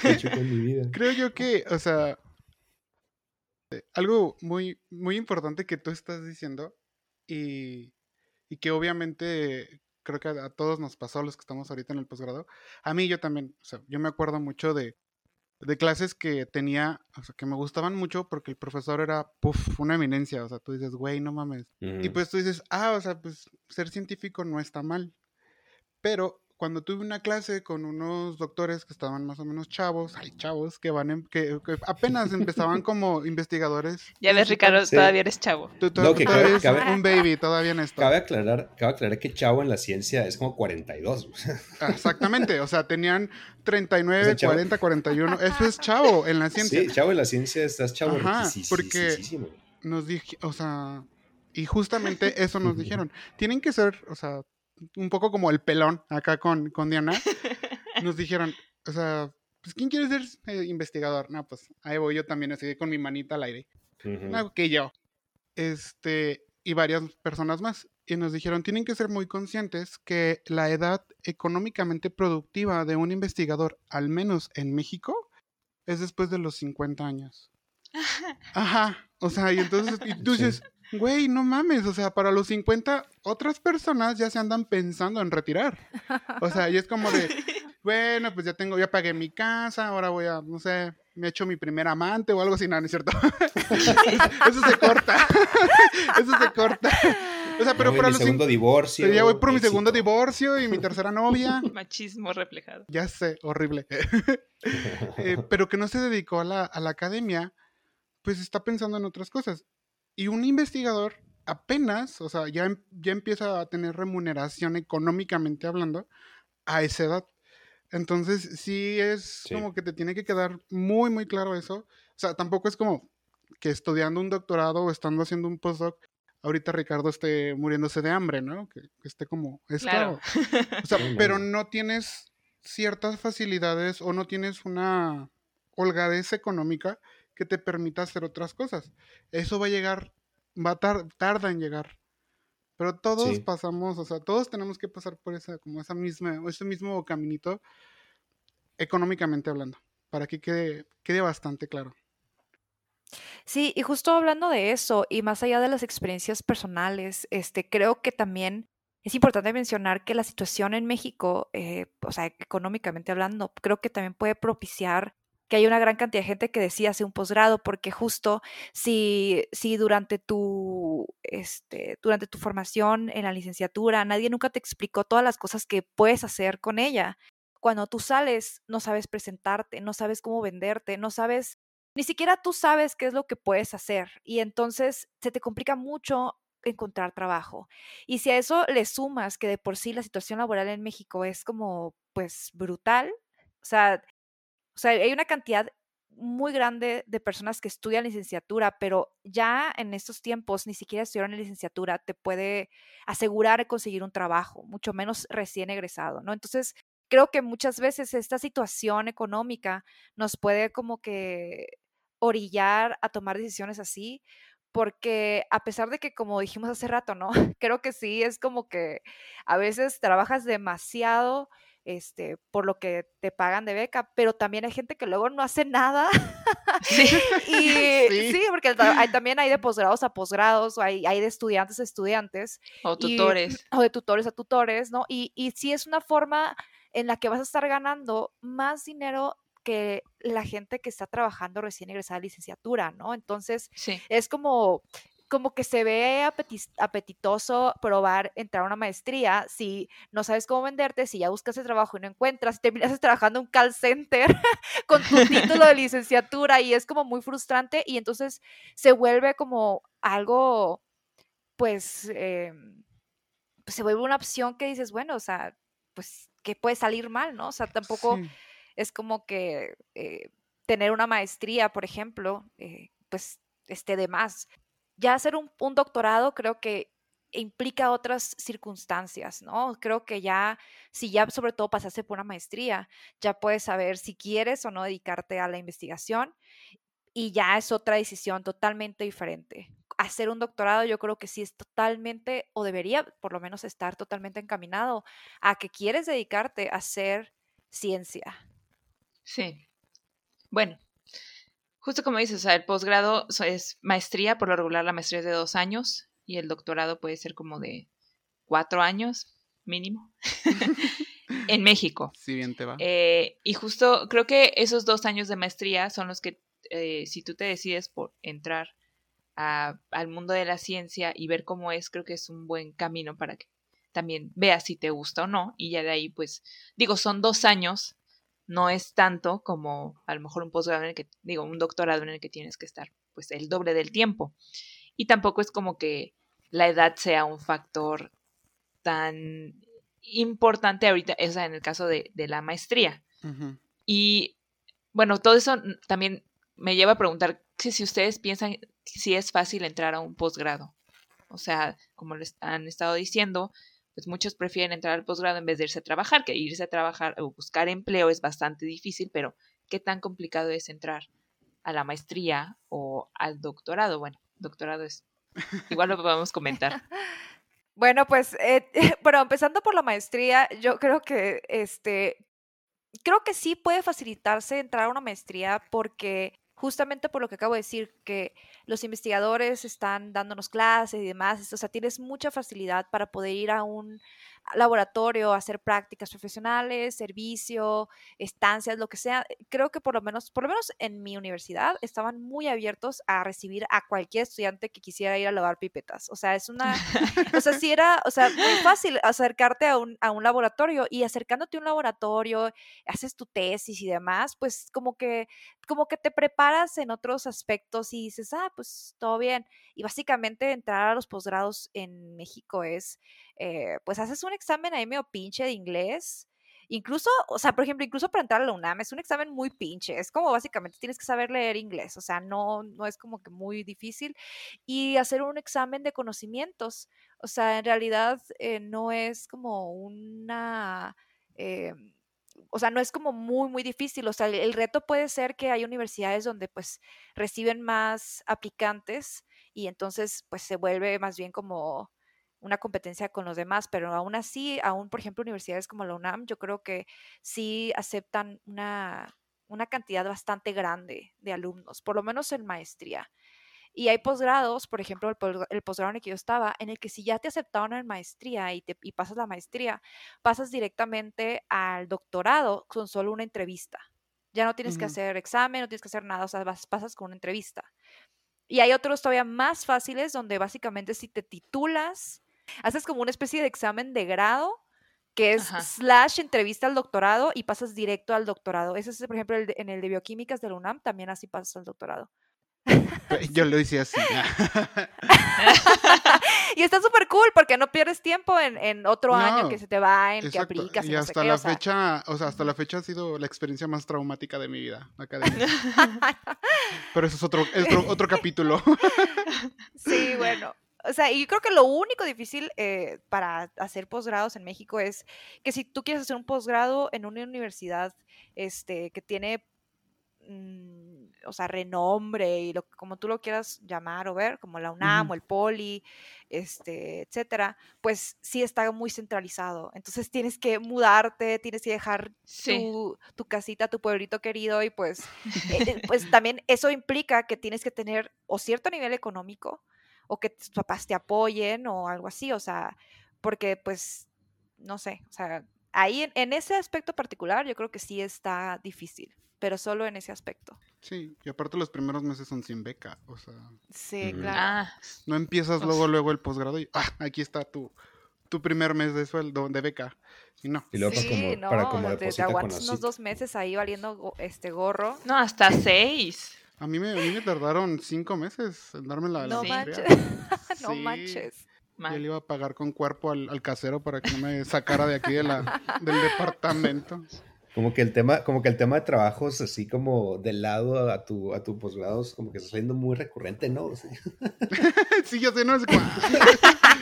hecho con mi vida? Creo yo que, o sea, algo muy, muy importante que tú estás diciendo y, y que obviamente creo que a, todos nos pasó a los que estamos ahorita en el posgrado. A mí yo también, o sea, yo me acuerdo mucho de de clases que tenía, o sea, que me gustaban mucho porque el profesor era, puff, una eminencia, o sea, tú dices, güey, no mames. Y pues tú dices, ah, o sea, pues ser científico no está mal. Pero cuando tuve una clase con unos doctores que estaban más o menos chavos, hay chavos que van que, apenas empezaban como investigadores. Ya ves, Ricardo, todavía eres chavo. Tú, todavía eres un baby, todavía en esto. Cabe aclarar, cabe aclarar que chavo en la ciencia es como 42. Ah, exactamente, o sea, tenían 39, 40, 41. Eso es chavo en la ciencia. Sí, chavo en la ciencia estás chavo. Ajá, porque nos dije, o sea, y justamente eso nos dijeron. Tienen que ser, o sea, un poco como el pelón acá con, con Diana, nos dijeron, o sea, pues ¿quién quiere ser eh, investigador? No, pues ahí voy yo también, así con mi manita al aire. No, que yo. Este, y varias personas más. Y nos dijeron, tienen que ser muy conscientes que la edad económicamente productiva de un investigador, al menos en México, es después de los 50 años. Ajá, o sea, y entonces, y tú dices, Güey, no mames, o sea, para los 50 otras personas ya se andan pensando en retirar. O sea, y es como de, bueno, pues ya tengo, ya pagué mi casa, ahora voy a, no sé, me he hecho mi primer amante o algo así, no, ¿no es cierto? Eso se corta. Eso se corta. O sea, pero para mi segundo divorcio. Ya voy por mi segundo divorcio y mi tercera novia. Machismo reflejado. Ya sé, horrible. Eh, pero que no se dedicó a la, a la academia, pues está pensando en otras cosas. Y un investigador apenas, o sea, ya, ya empieza a tener remuneración económicamente hablando a esa edad. Entonces, sí es como que te tiene que quedar muy, muy claro eso. O sea, tampoco es como que estudiando un doctorado o estando haciendo un postdoc, ahorita Ricardo esté muriéndose de hambre, ¿no? Que, esté como esclavo. O sea, pero no tienes ciertas facilidades o no tienes una holgadez económica que te permita hacer otras cosas. Eso va a llegar, va a tardar tarda en llegar. Pero todos pasamos, o sea, todos tenemos que pasar por esa, como esa misma, ese mismo caminito, económicamente hablando, para que quede, quede bastante claro. Sí, y justo hablando de eso, y más allá de las experiencias personales, este, creo que también es importante mencionar que la situación en México, eh, o sea, económicamente hablando, creo que también puede propiciar que hay una gran cantidad de gente que decía hacer un posgrado, porque justo si, si durante, tu, este, durante tu formación en la licenciatura nadie nunca te explicó todas las cosas que puedes hacer con ella, cuando tú sales no sabes presentarte, no sabes cómo venderte, no sabes, ni siquiera tú sabes qué es lo que puedes hacer y entonces se te complica mucho encontrar trabajo. Y si a eso le sumas que de por sí la situación laboral en México es como pues brutal, o sea, o sea, hay una cantidad muy grande de personas que estudian licenciatura, pero ya en estos tiempos ni siquiera estudiaron en licenciatura te puede asegurar conseguir un trabajo, mucho menos recién egresado, ¿no? Entonces, creo que muchas veces esta situación económica nos puede como que orillar a tomar decisiones así, porque a pesar de que, como dijimos hace rato, ¿no? Creo que sí, es como que a veces trabajas demasiado este, por lo que te pagan de beca, pero también hay gente que luego no hace nada. Sí. y sí. porque también hay de posgrados a posgrados, o hay, hay de estudiantes a estudiantes. O tutores. o de tutores a tutores, ¿no? Y, y sí es una forma en la que vas a estar ganando más dinero que la gente que está trabajando recién egresada de licenciatura, ¿no? Entonces, es como, como que se ve apetitoso probar entrar a una maestría si no sabes cómo venderte, si ya buscas el trabajo y no encuentras, terminas trabajando en un call center con tu título de licenciatura y es como muy frustrante y entonces se vuelve como algo, pues, pues se vuelve una opción que dices, bueno, o sea, pues que puede salir mal, ¿no? O sea, tampoco es como que eh, tener una maestría, por ejemplo, eh, pues esté de más. Ya hacer un, doctorado creo que implica otras circunstancias, ¿no? Creo que ya, si ya sobre todo pasaste por una maestría, ya puedes saber si quieres o no dedicarte a la investigación y ya es otra decisión totalmente diferente. Hacer un doctorado yo creo que sí es totalmente, o debería por lo menos estar totalmente encaminado a que quieres dedicarte a hacer ciencia, Sí. Bueno, justo como dices, o sea, el posgrado es maestría, por lo regular la maestría es de dos años y el doctorado puede ser como de cuatro años mínimo en México. Si bien te va. Eh, y justo creo que esos dos años de maestría son los que, eh, si tú te decides por entrar al mundo de la ciencia y ver cómo es, creo que es un buen camino para que también veas si te gusta o no. Y ya de ahí, pues, digo, son dos años no es tanto como a lo mejor un posgrado en el que, digo, un doctorado en el que tienes que estar pues el doble del tiempo. Y tampoco es como que la edad sea un factor tan importante ahorita, o sea, en el caso de, la maestría. Y bueno, todo eso también me lleva a preguntar si, si ustedes piensan si es fácil entrar a un posgrado. O sea, como les han estado diciendo, pues muchos prefieren entrar al posgrado en vez de irse a trabajar, que irse a trabajar o buscar empleo es bastante difícil, pero ¿qué tan complicado es entrar a la maestría o al doctorado? Bueno, doctorado es, igual lo podemos comentar. Bueno, pues, eh, empezando por la maestría, yo creo que, este, creo que sí puede facilitarse entrar a una maestría porque justamente por lo que acabo de decir, que los investigadores están dándonos clases y demás, o sea, tienes mucha facilidad para poder ir a un laboratorio, hacer prácticas profesionales, servicio, estancias, lo que sea. Creo que por lo menos, por lo menos en mi universidad estaban muy abiertos a recibir a cualquier estudiante que quisiera ir a lavar pipetas. O sea, es una, o sea, sí era, o sea, muy fácil acercarte a un, a un laboratorio y acercándote a un laboratorio, haces tu tesis y demás, pues como que, como que te preparas en otros aspectos y dices, ah, pues todo bien. Y básicamente entrar a los posgrados en México es, eh, pues haces un examen ahí medio pinche de inglés. Incluso, o sea, por ejemplo, incluso para entrar a la UNAM es un examen muy pinche. Es como básicamente tienes que saber leer inglés. O sea, no, no es como que muy difícil. Y hacer un examen de conocimientos. O sea, en realidad eh, no es como una... Eh, o sea, no es como muy, muy difícil. O sea, el, el, reto puede ser que hay universidades donde pues reciben más aplicantes y entonces pues se vuelve más bien como una competencia con los demás, pero aún así, aún por ejemplo universidades como la UNAM, yo creo que sí aceptan una, una cantidad bastante grande de alumnos, por lo menos en maestría. Y hay posgrados, por ejemplo, el, posgrado en el que yo estaba, en el que si ya te aceptaron en maestría y, te, y pasas la maestría, pasas directamente al doctorado con solo una entrevista. Ya no tienes que hacer examen, no tienes que hacer nada, o sea, vas, pasas con una entrevista. Y hay otros todavía más fáciles donde básicamente si te titulas haces como una especie de examen de grado que es slash entrevista al doctorado y pasas directo al doctorado. Ese es, por ejemplo, en el de bioquímicas de la UNAM, también así pasas al doctorado. Yo lo hice así. y Y está súper cool porque no pierdes tiempo en, en otro año que se te va, en que aplicas, Y no sé hasta qué, la o sea. fecha, o sea, hasta la fecha ha sido la experiencia más traumática de mi vida académica. Pero eso es otro, es otro, otro capítulo. Sí, bueno. O sea, y yo creo que lo único difícil eh, para hacer posgrados en México es que si tú quieres hacer un posgrado en una universidad este, que tiene, mm, o sea, renombre y lo, como tú lo quieras llamar o ver, como la UNAM o el Poli, este, etcétera, pues sí está muy centralizado. Entonces tienes que mudarte, tienes que dejar Sí. tu, tu casita, tu pueblito querido y pues, eh, eh, pues también eso implica que tienes que tener o cierto nivel económico o que tus papás te apoyen o algo así, o sea, porque pues, no sé, o sea, ahí en, en ese aspecto particular yo creo que sí está difícil, pero solo en ese aspecto. Sí, y aparte los primeros meses son sin beca, o sea, Sí, claro. Ah, no empiezas luego, luego el posgrado y ah, aquí está tu, tu primer mes de sueldo, de beca. Y no. Y luego sí, como, no, para como te- te, aguantas unos dos meses ahí valiendo este gorro. no, hasta seis. A mí me, a mí me tardaron cinco meses en darme la, la No manches, no manches. Yo le iba a pagar con cuerpo al, al casero para que no me sacara de aquí de la, del departamento. Como que el tema, como que el tema de trabajos así como de lado a tu, a tu posgrado es como que está saliendo muy recurrente, ¿no? O sea, sí, ya sé, no es como,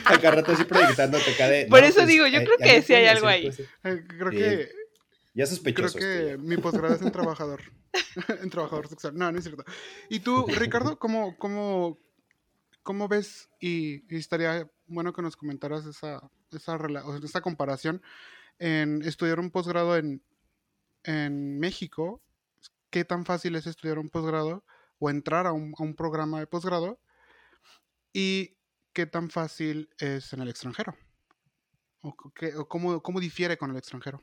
acá rato así proyectándote acá de, Por no, eso pues, digo, yo eh, creo que sí hay algo ahí. eh, creo Sí. que Ya creo sospechoso. que esto, mi posgrado es en trabajador. en trabajador sexual. No, no es cierto. Y tú, Ricardo, ¿cómo, cómo, cómo ves? Y, y estaría bueno que nos comentaras esa, esa, esa comparación en estudiar un posgrado en, en México. ¿Qué tan fácil es estudiar un posgrado o entrar a un, a un programa de posgrado? ¿Y qué tan fácil es en el extranjero? ¿O, qué- o cómo, cómo difiere con el extranjero?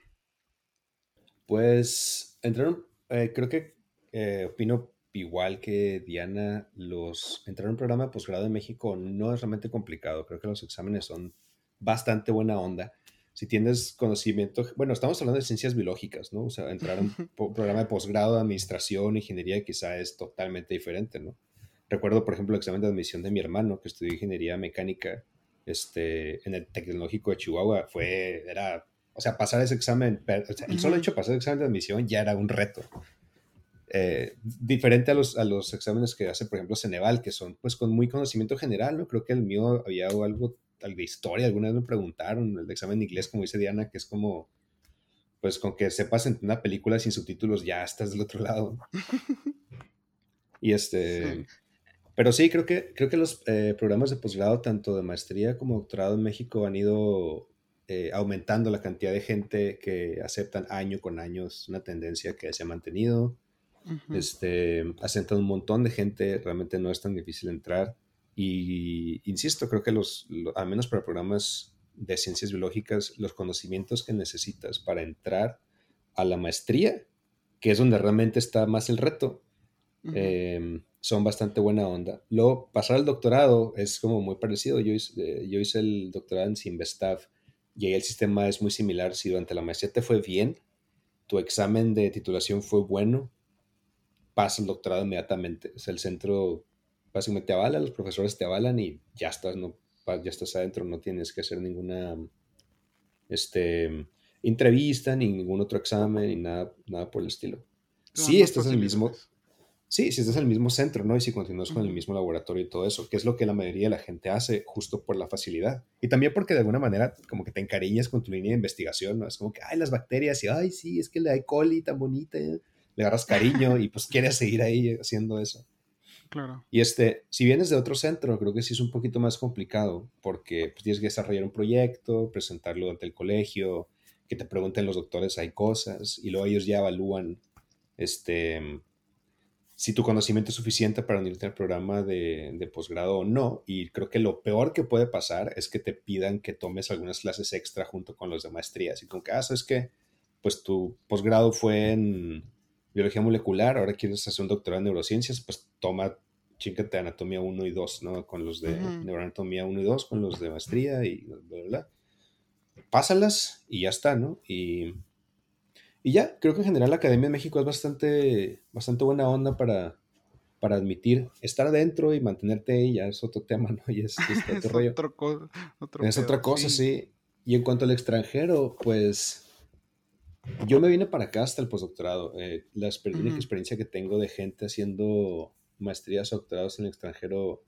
Pues entraron, eh, creo que eh, opino igual que Diana, los entrar a un programa de posgrado en México no es realmente complicado. Creo que los exámenes son bastante buena onda. Si tienes conocimiento, bueno, estamos hablando de ciencias biológicas, ¿no? O sea, entrar a un programa de posgrado de administración, ingeniería, quizá es totalmente diferente, ¿no? Recuerdo, por ejemplo, el examen de admisión de mi hermano, que estudió ingeniería mecánica este, en el Tecnológico de Chihuahua. Fue, era, o sea, pasar ese examen, o sea, el solo hecho de pasar el examen de admisión ya era un reto. Eh, diferente a los, a los exámenes que hace, por ejemplo, Ceneval, que son pues con muy conocimiento general, ¿no? Creo que el mío había algo, algo de historia, alguna vez me preguntaron, el examen de inglés, como dice Diana, que es como, pues con que sepas en una película sin subtítulos ya estás del otro lado. Y este... Sí. Pero sí, creo que, creo que los eh, programas de posgrado, tanto de maestría como doctorado en México, han ido eh, aumentando la cantidad de gente que aceptan año con año. Es una tendencia que se ha mantenido. Ujú. Este, aceptan un montón de gente, realmente no es tan difícil entrar. Y insisto, creo que los, lo- al menos para programas de ciencias biológicas, los conocimientos que necesitas para entrar a la maestría, que es donde realmente está más el reto, eh, son bastante buena onda. Luego, pasar al doctorado es como muy parecido. Yo hice, eh, yo hice el doctorado en Simvestav y ahí el sistema es muy similar. Si durante la maestría te fue bien, tu examen de titulación fue bueno, pasa el doctorado inmediatamente. O sea, el centro básicamente te avala, los profesores te avalan y ya estás, no, ya estás adentro, no tienes que hacer ninguna este, entrevista, ni ningún otro examen, ni nada, nada por el estilo. Sí, más estás en el mismo. Sí, si estás en el mismo centro, ¿no? Y si continúas con el mismo laboratorio y todo eso, que es lo que la mayoría de la gente hace justo por la facilidad. Y también porque de alguna manera como que te encariñas con tu línea de investigación, ¿no? Es como que, ay, las bacterias y, ay, sí, es que la E. coli tan bonita, ¿eh? le agarras cariño y pues quieres seguir ahí haciendo eso. Claro. Y este, si vienes de otro centro, creo que sí es un poquito más complicado porque pues, tienes que desarrollar un proyecto, presentarlo ante el colegio, que te pregunten los doctores, hay cosas, y luego ellos ya evalúan este, si tu conocimiento es suficiente para unirte al programa de, de posgrado o no. Y creo que lo peor que puede pasar es que te pidan que tomes algunas clases extra junto con los de maestría. Así como que, ah, sabes que, pues tu posgrado fue en biología molecular, ahora quieres hacer un doctorado en neurociencias, pues toma, chíncate anatomía 1 y 2, ¿no? Con los de Ujú. neuroanatomía 1 y 2, con los de maestría y bla, bla, bla. Pásalas y ya está, ¿no? Y, y ya, creo que en general la Academia de México es bastante, bastante buena onda para, para admitir, estar adentro y mantenerte ahí ya es otro tema, ¿no? Y es, otro rollo. es otra cosa, sí. Y en cuanto al extranjero, pues yo me vine para acá hasta el postdoctorado. Eh, la única experiencia que tengo de gente haciendo maestrías o doctorados en el extranjero,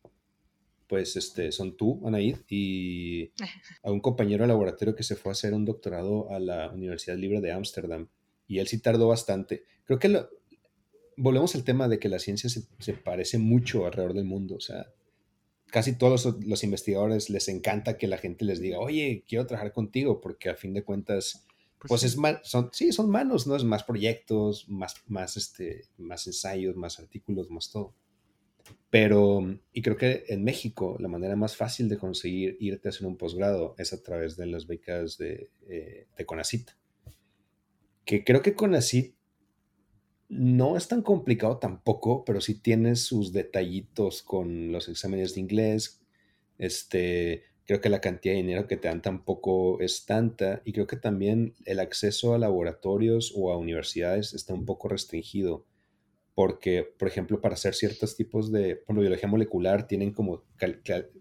pues este, son tú, Anaid, y a un compañero de laboratorio que se fue a hacer un doctorado a la Universidad Libre de Ámsterdam. Y él sí tardó bastante. Creo que lo, volvemos al tema de que la ciencia se, parece mucho alrededor del mundo. O sea, casi todos los, investigadores les encanta que la gente les diga, oye, quiero trabajar contigo, porque a fin de cuentas, pues, pues es más, son, sí, son manos, ¿no? Es más proyectos, más, más, este, más ensayos, más artículos, más todo. Pero, y creo que en México la manera más fácil de conseguir irte a hacer un posgrado es a través de las becas de, eh, de CONACIT. Que creo que CONACIT no es tan complicado tampoco, pero sí tiene sus detallitos con los exámenes de inglés. Este, creo que la cantidad de dinero que te dan tampoco es tanta y creo que también el acceso a laboratorios o a universidades está un poco restringido porque, por ejemplo, para hacer ciertos tipos de, por biología molecular tienen como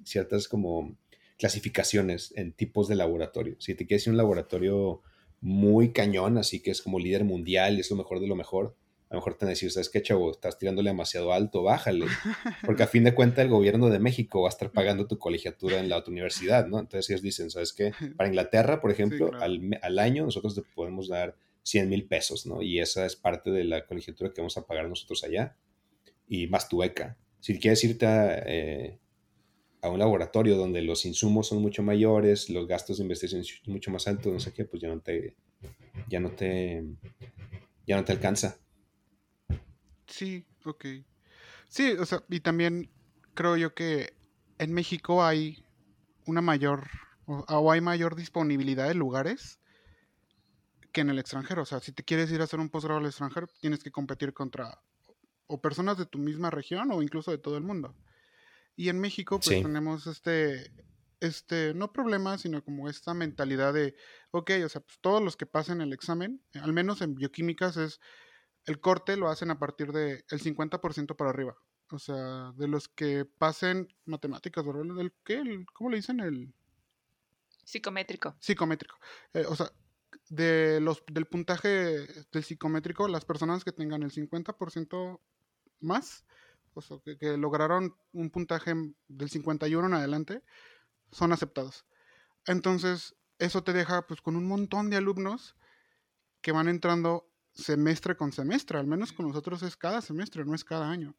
ciertas como clasificaciones en tipos de laboratorio. Si te quieres ir a un laboratorio muy cañón, así que es como líder mundial y es lo mejor de lo mejor, a lo mejor te van a decir, ¿sabes qué, chavo? Estás tirándole demasiado alto, bájale. Porque a fin de cuentas el gobierno de México va a estar pagando tu colegiatura en la otra universidad, ¿no? Entonces ellos dicen, ¿sabes qué? Para Inglaterra, por ejemplo, al, año nosotros te podemos dar 100 mil pesos, ¿no? Y esa es parte de la colegiatura que vamos a pagar nosotros allá. Y más tu beca. Si quieres irte a, eh, a un laboratorio donde los insumos son mucho mayores, los gastos de investigación son mucho más altos, no sé qué, pues ya no te, ya no te, ya no te alcanza. Sí, ok. Sí, o sea, y también creo yo que en México hay una mayor, o, hay mayor disponibilidad de lugares que en el extranjero. O sea, si te quieres ir a hacer un posgrado al extranjero, tienes que competir contra o personas de tu misma región o incluso de todo el mundo. Y en México, pues tenemos este, este, no problema, sino como esta mentalidad de, ok, o sea, pues todos los que pasen el examen, al menos en bioquímicas es el corte lo hacen a partir del el 50% para arriba. O sea, de los que pasen matemáticas, ¿verdad? ¿Del qué? ¿Cómo le dicen? El... Psicométrico. Psicométrico. Eh, o sea, de los, del puntaje del psicométrico, las personas que tengan el 50% más, o sea, que, lograron un puntaje del 51 en adelante, son aceptados. Entonces, eso te deja pues con un montón de alumnos que van entrando semestre con semestre, al menos con nosotros es cada semestre, no es cada año.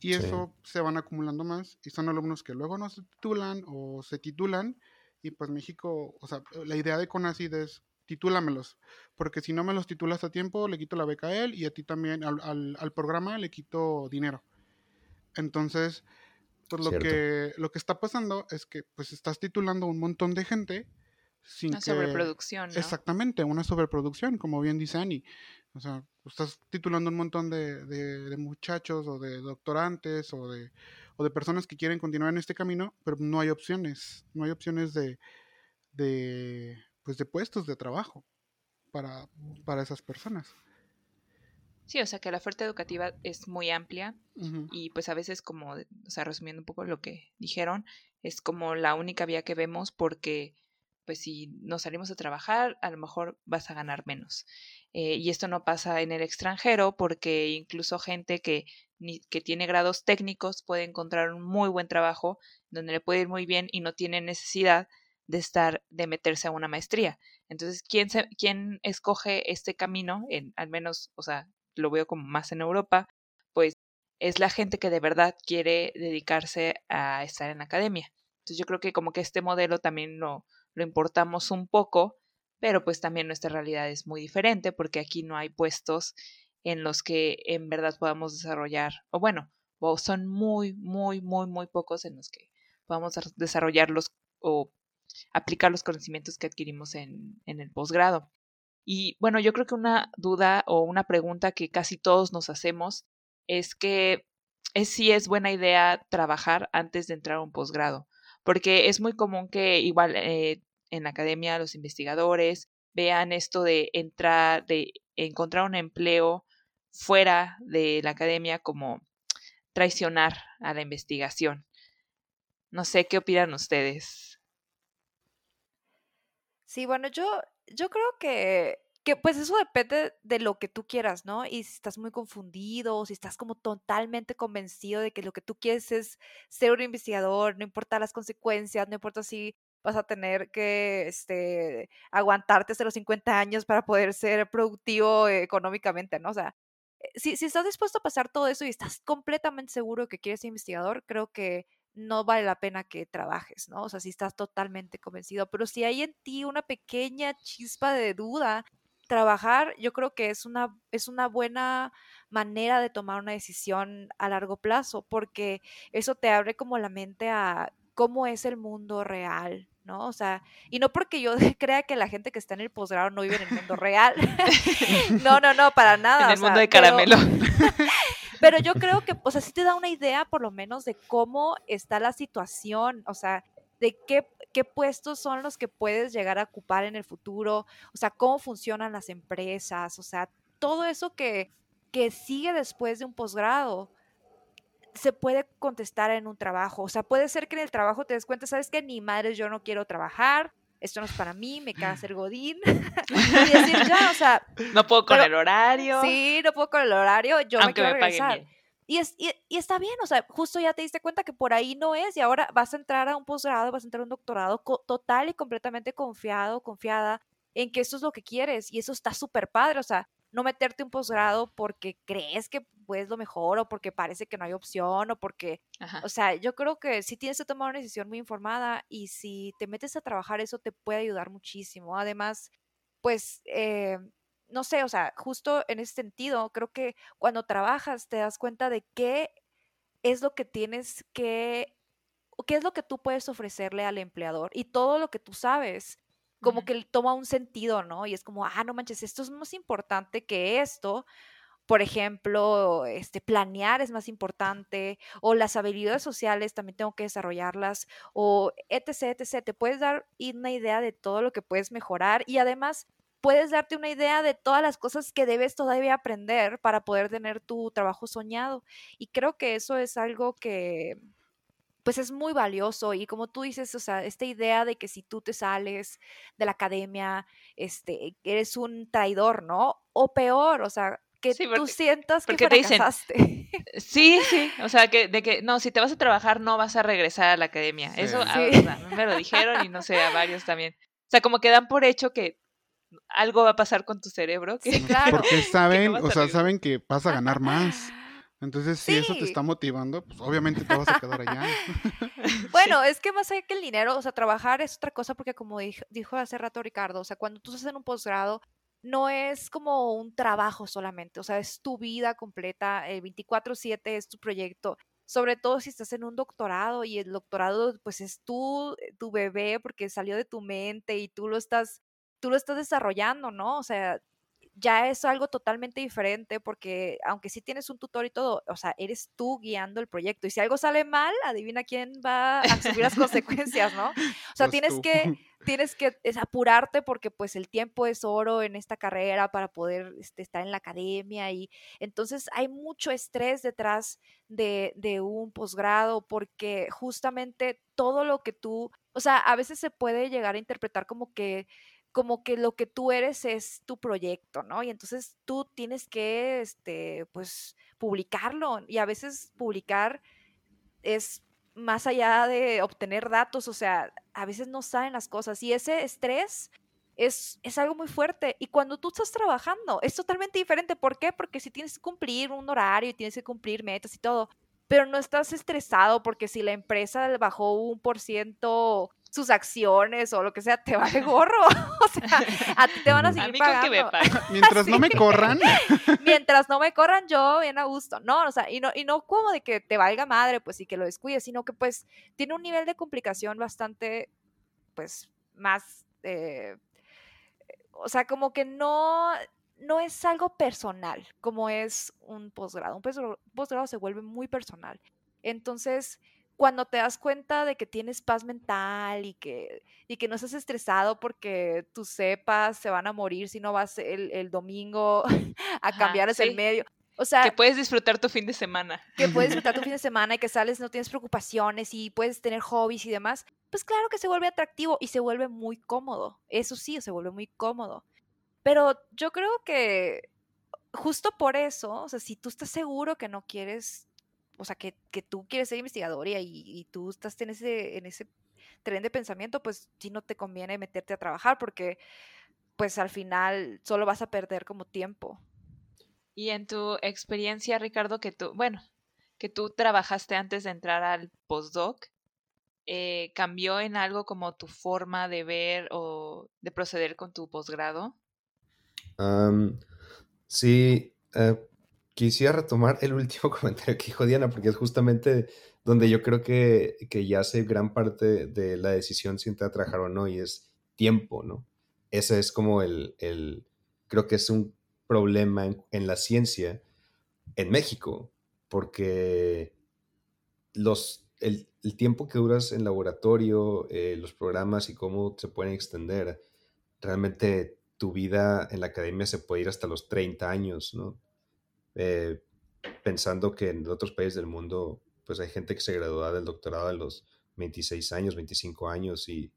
Y eso se van acumulando más y son alumnos que luego no se titulan o se titulan y pues México, o sea, la idea de CONACID es titúlamelos, porque si no me los titulas a tiempo, le quito la beca a él y a ti también, al, al, programa le quito dinero. Entonces, pues lo que, lo que está pasando es que pues estás titulando un montón de gente una sobreproducción. Exactamente, una sobreproducción, como bien dice Annie. O sea, estás titulando un montón de, de, muchachos o de doctorantes o de, o de personas que quieren continuar en este camino, pero no hay opciones, no hay opciones de, de, pues de puestos de trabajo para, para esas personas. Sí, o sea que la oferta educativa es muy amplia y pues a veces como, o sea, resumiendo un poco lo que dijeron, es como la única vía que vemos porque pues si nos salimos a trabajar, a lo mejor vas a ganar menos. Eh, y esto no pasa en el extranjero porque incluso gente que, que tiene grados técnicos puede encontrar un muy buen trabajo donde le puede ir muy bien y no tiene necesidad de estar, de meterse a una maestría. Entonces, ¿quién, se, quién escoge este camino? En, al menos, o sea, lo veo como más en Europa, pues es la gente que de verdad quiere dedicarse a estar en la academia. Entonces yo creo que como que este modelo también lo, lo importamos un poco, pero pues también nuestra realidad es muy diferente porque aquí no hay puestos en los que en verdad podamos desarrollar, o bueno, son muy, muy, muy, muy pocos en los que podamos desarrollarlos o aplicar los conocimientos que adquirimos en, en el posgrado. Y bueno, yo creo que una duda o una pregunta que casi todos nos hacemos es que es si es buena idea trabajar antes de entrar a un posgrado porque es muy común que igual eh, en la academia los investigadores vean esto de entrar, de encontrar un empleo fuera de la academia como traicionar a la investigación. No sé qué opinan ustedes. Sí, bueno, yo, yo creo que, que pues eso depende de lo que tú quieras, ¿no? Y si estás muy confundido, o si estás como totalmente convencido de que lo que tú quieres es ser un investigador, no importa las consecuencias, no importa si vas a tener que este, aguantarte hasta los 50 años para poder ser productivo económicamente, ¿no? O sea, eh, si, si estás dispuesto a pasar todo eso y estás completamente seguro que quieres ser investigador, creo que no vale la pena que trabajes, ¿no? O sea, si estás totalmente convencido, pero si hay en ti una pequeña chispa de duda, trabajar yo creo que es una, es una buena manera de tomar una decisión a largo plazo, porque eso te abre como la mente a cómo es el mundo real, ¿no? O sea, y no porque yo crea que la gente que está en el posgrado no vive en el mundo real. no, no, no, para nada. En el mundo de caramelo. Pero, yo creo que, o sea, sí te da una idea por lo menos de cómo está la situación, o sea, de qué, qué puestos son los que puedes llegar a ocupar en el futuro, o sea, cómo funcionan las empresas, o sea, todo eso que, que sigue después de un posgrado se puede contestar en un trabajo. O sea, puede ser que en el trabajo te des cuenta, sabes que ni madres, yo no quiero trabajar, esto no es para mí, me queda ser godín. y decir, ya, o sea. No puedo con el horario. Sí, no puedo con el horario, yo Aunque me quiero me regresar. bien. Y, es, y, y está bien, o sea, justo ya te diste cuenta que por ahí no es y ahora vas a entrar a un posgrado, vas a entrar a un doctorado co- total y completamente confiado, confiada en que eso es lo que quieres y eso está súper padre, o sea, no meterte un posgrado porque crees que es lo mejor o porque parece que no hay opción o porque, Ajá. o sea, yo creo que sí tienes que tomar una decisión muy informada y si te metes a trabajar eso te puede ayudar muchísimo. Además, pues, eh, no sé, o sea, justo en ese sentido, creo que cuando trabajas te das cuenta de qué es lo que tienes que, qué es lo que tú puedes ofrecerle al empleador y todo lo que tú sabes, como que toma un sentido, ¿no? Y es como, ah, no manches, esto es más importante que esto. Por ejemplo, este, planear es más importante, o las habilidades sociales también tengo que desarrollarlas, o etc, etc. Te puedes dar una idea de todo lo que puedes mejorar y además puedes darte una idea de todas las cosas que debes todavía aprender para poder tener tu trabajo soñado. Y creo que eso es algo que pues es muy valioso y como tú dices, o sea, esta idea de que si tú te sales de la academia, este, eres un traidor, ¿no? O peor, o sea, que Sí, tú sientas que porque te dicen, fracasaste. Sí, sí, o sea, que de que no, si te vas a trabajar no vas a regresar a la academia. Sí. Eso a- o sea, me lo dijeron y no sé, a varios también. O sea, como que dan por hecho que algo va a pasar con tu cerebro. Que... Sí, claro. Porque saben, o sea, saben que vas a ganar más. Entonces, si eso te Sí. está motivando, pues obviamente te vas a quedar allá. Bueno, es que más allá que el dinero, o sea, trabajar es otra cosa porque como dijo, dijo hace rato Ricardo, o sea, cuando tú estás en un posgrado, no es como un trabajo solamente, o sea, es tu vida completa, el 24/7 es tu proyecto, sobre todo si estás en un doctorado y el doctorado pues es tú, eh, tu bebé porque salió de tu mente y tú lo estás, tú lo estás desarrollando, ¿no? O sea, ya es algo totalmente diferente porque aunque sí tienes un tutor y todo, o sea, eres tú guiando el proyecto y si algo sale mal, adivina quién va a asumir las consecuencias, ¿no? O sea, Pues tienes tú. que tienes que es, apurarte porque pues el tiempo es oro en esta carrera para poder este, estar en la academia y entonces hay mucho estrés detrás de, de un posgrado porque justamente todo lo que tú, o sea, a veces se puede llegar a interpretar como que como que lo que tú eres es tu proyecto, ¿no? Y entonces tú tienes que, este, pues, publicarlo. Y a veces publicar es más allá de obtener datos, o sea, a veces no saben las cosas. Y ese estrés es, es algo muy fuerte. Y cuando tú estás trabajando, es totalmente diferente. ¿Por qué? Porque si tienes que cumplir un horario y tienes que cumplir metas y todo, pero no estás estresado porque si la empresa bajó un por ciento sus acciones o lo que sea, te vale gorro. o sea, a ti te van a. A seguir mí que me pagando. paguen. Mientras no me corran, Mientras no me corran yo, bien a gusto. No, o sea, y no, y no como de que te valga madre, pues, y que lo descuides, sino que, pues, tiene un nivel de complicación bastante, pues, más, eh, o sea, como que no, no es algo personal, como es un posgrado. Un posgrado, posgrado se vuelve muy personal. Entonces, cuando te das cuenta de que tienes paz mental y que, y que no estás estresado porque tus cepas se van a morir si no vas el, el domingo a Ajá, cambiarles el medio. O sea, que puedes disfrutar tu fin de semana. que puedes disfrutar tu fin de semana y que sales, no tienes preocupaciones y puedes tener hobbies y demás, pues claro que se vuelve atractivo y se vuelve muy cómodo. Eso sí, se vuelve muy cómodo. Pero yo creo que justo por eso, o sea, si tú estás seguro que no quieres, o sea, que, que tú quieres ser investigador y, y tú estás en ese, en ese tren de pensamiento, pues sí no te conviene meterte a trabajar porque pues al final solo vas a perder como tiempo. Y en tu experiencia, Ricardo, que tú, bueno, que tú trabajaste antes de entrar al postdoc, eh, ¿cambió en algo como tu forma de ver o de proceder con tu posgrado? Sí, eh, quisiera retomar el último comentario que dijo Diana, porque es justamente donde yo creo que, que ya hace gran parte de la decisión si entrar a trabajar o no, y es tiempo, ¿no? Ese es como el, el creo que es un problema en, la ciencia en México, porque los, el, el tiempo que duras en laboratorio, eh, los programas y cómo se pueden extender, realmente tu vida en la academia se puede ir hasta los 30 años, ¿no? Eh, pensando que en otros países del mundo, pues hay gente que se gradúa del doctorado a los 26 años, 25 años y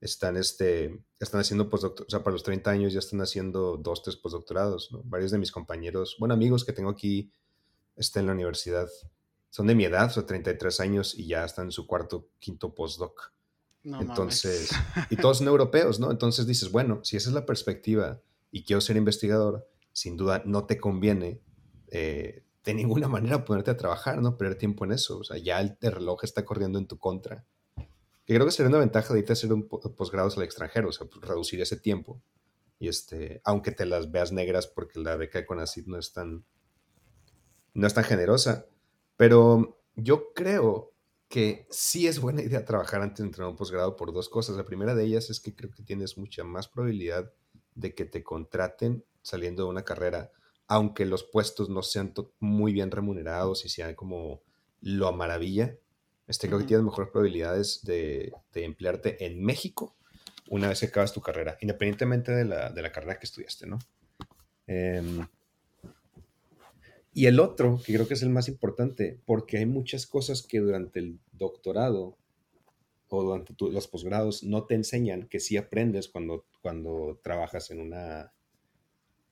están, este, están haciendo postdoctorados, o sea, para los 30 años ya están haciendo dos, tres postdoctorados, ¿no? Varios de mis compañeros, bueno, amigos que tengo aquí este, en la universidad, son de mi edad, o sea, 33 años y ya están en su cuarto, quinto postdoc. No Entonces, mames. y todos son europeos, ¿no? Entonces dices, bueno, si esa es la perspectiva y quiero ser investigador, sin duda no te conviene eh, de ninguna manera ponerte a trabajar, ¿no? Perder tiempo en eso. O sea, ya el, el reloj está corriendo en tu contra. Que creo que sería una ventaja de irte a hacer un po- posgrados al extranjero, o sea, pues, reducir ese tiempo. Y este, aunque te las veas negras porque la beca de CONACYT no es tan, no es tan generosa. Pero yo creo que sí es buena idea trabajar antes de entrar a un posgrado por dos cosas. La primera de ellas es que creo que tienes mucha más probabilidad de que te contraten saliendo de una carrera, aunque los puestos no sean muy bien remunerados y sean como lo a maravilla. Este, creo que tienes mejores probabilidades de, de emplearte en México una vez que acabas tu carrera, independientemente de la, de la carrera que estudiaste, ¿no? Em, y el otro, que creo que es el más importante, porque hay muchas cosas que durante el doctorado o durante tu- los posgrados no te enseñan que sí aprendes cuando, cuando trabajas en una,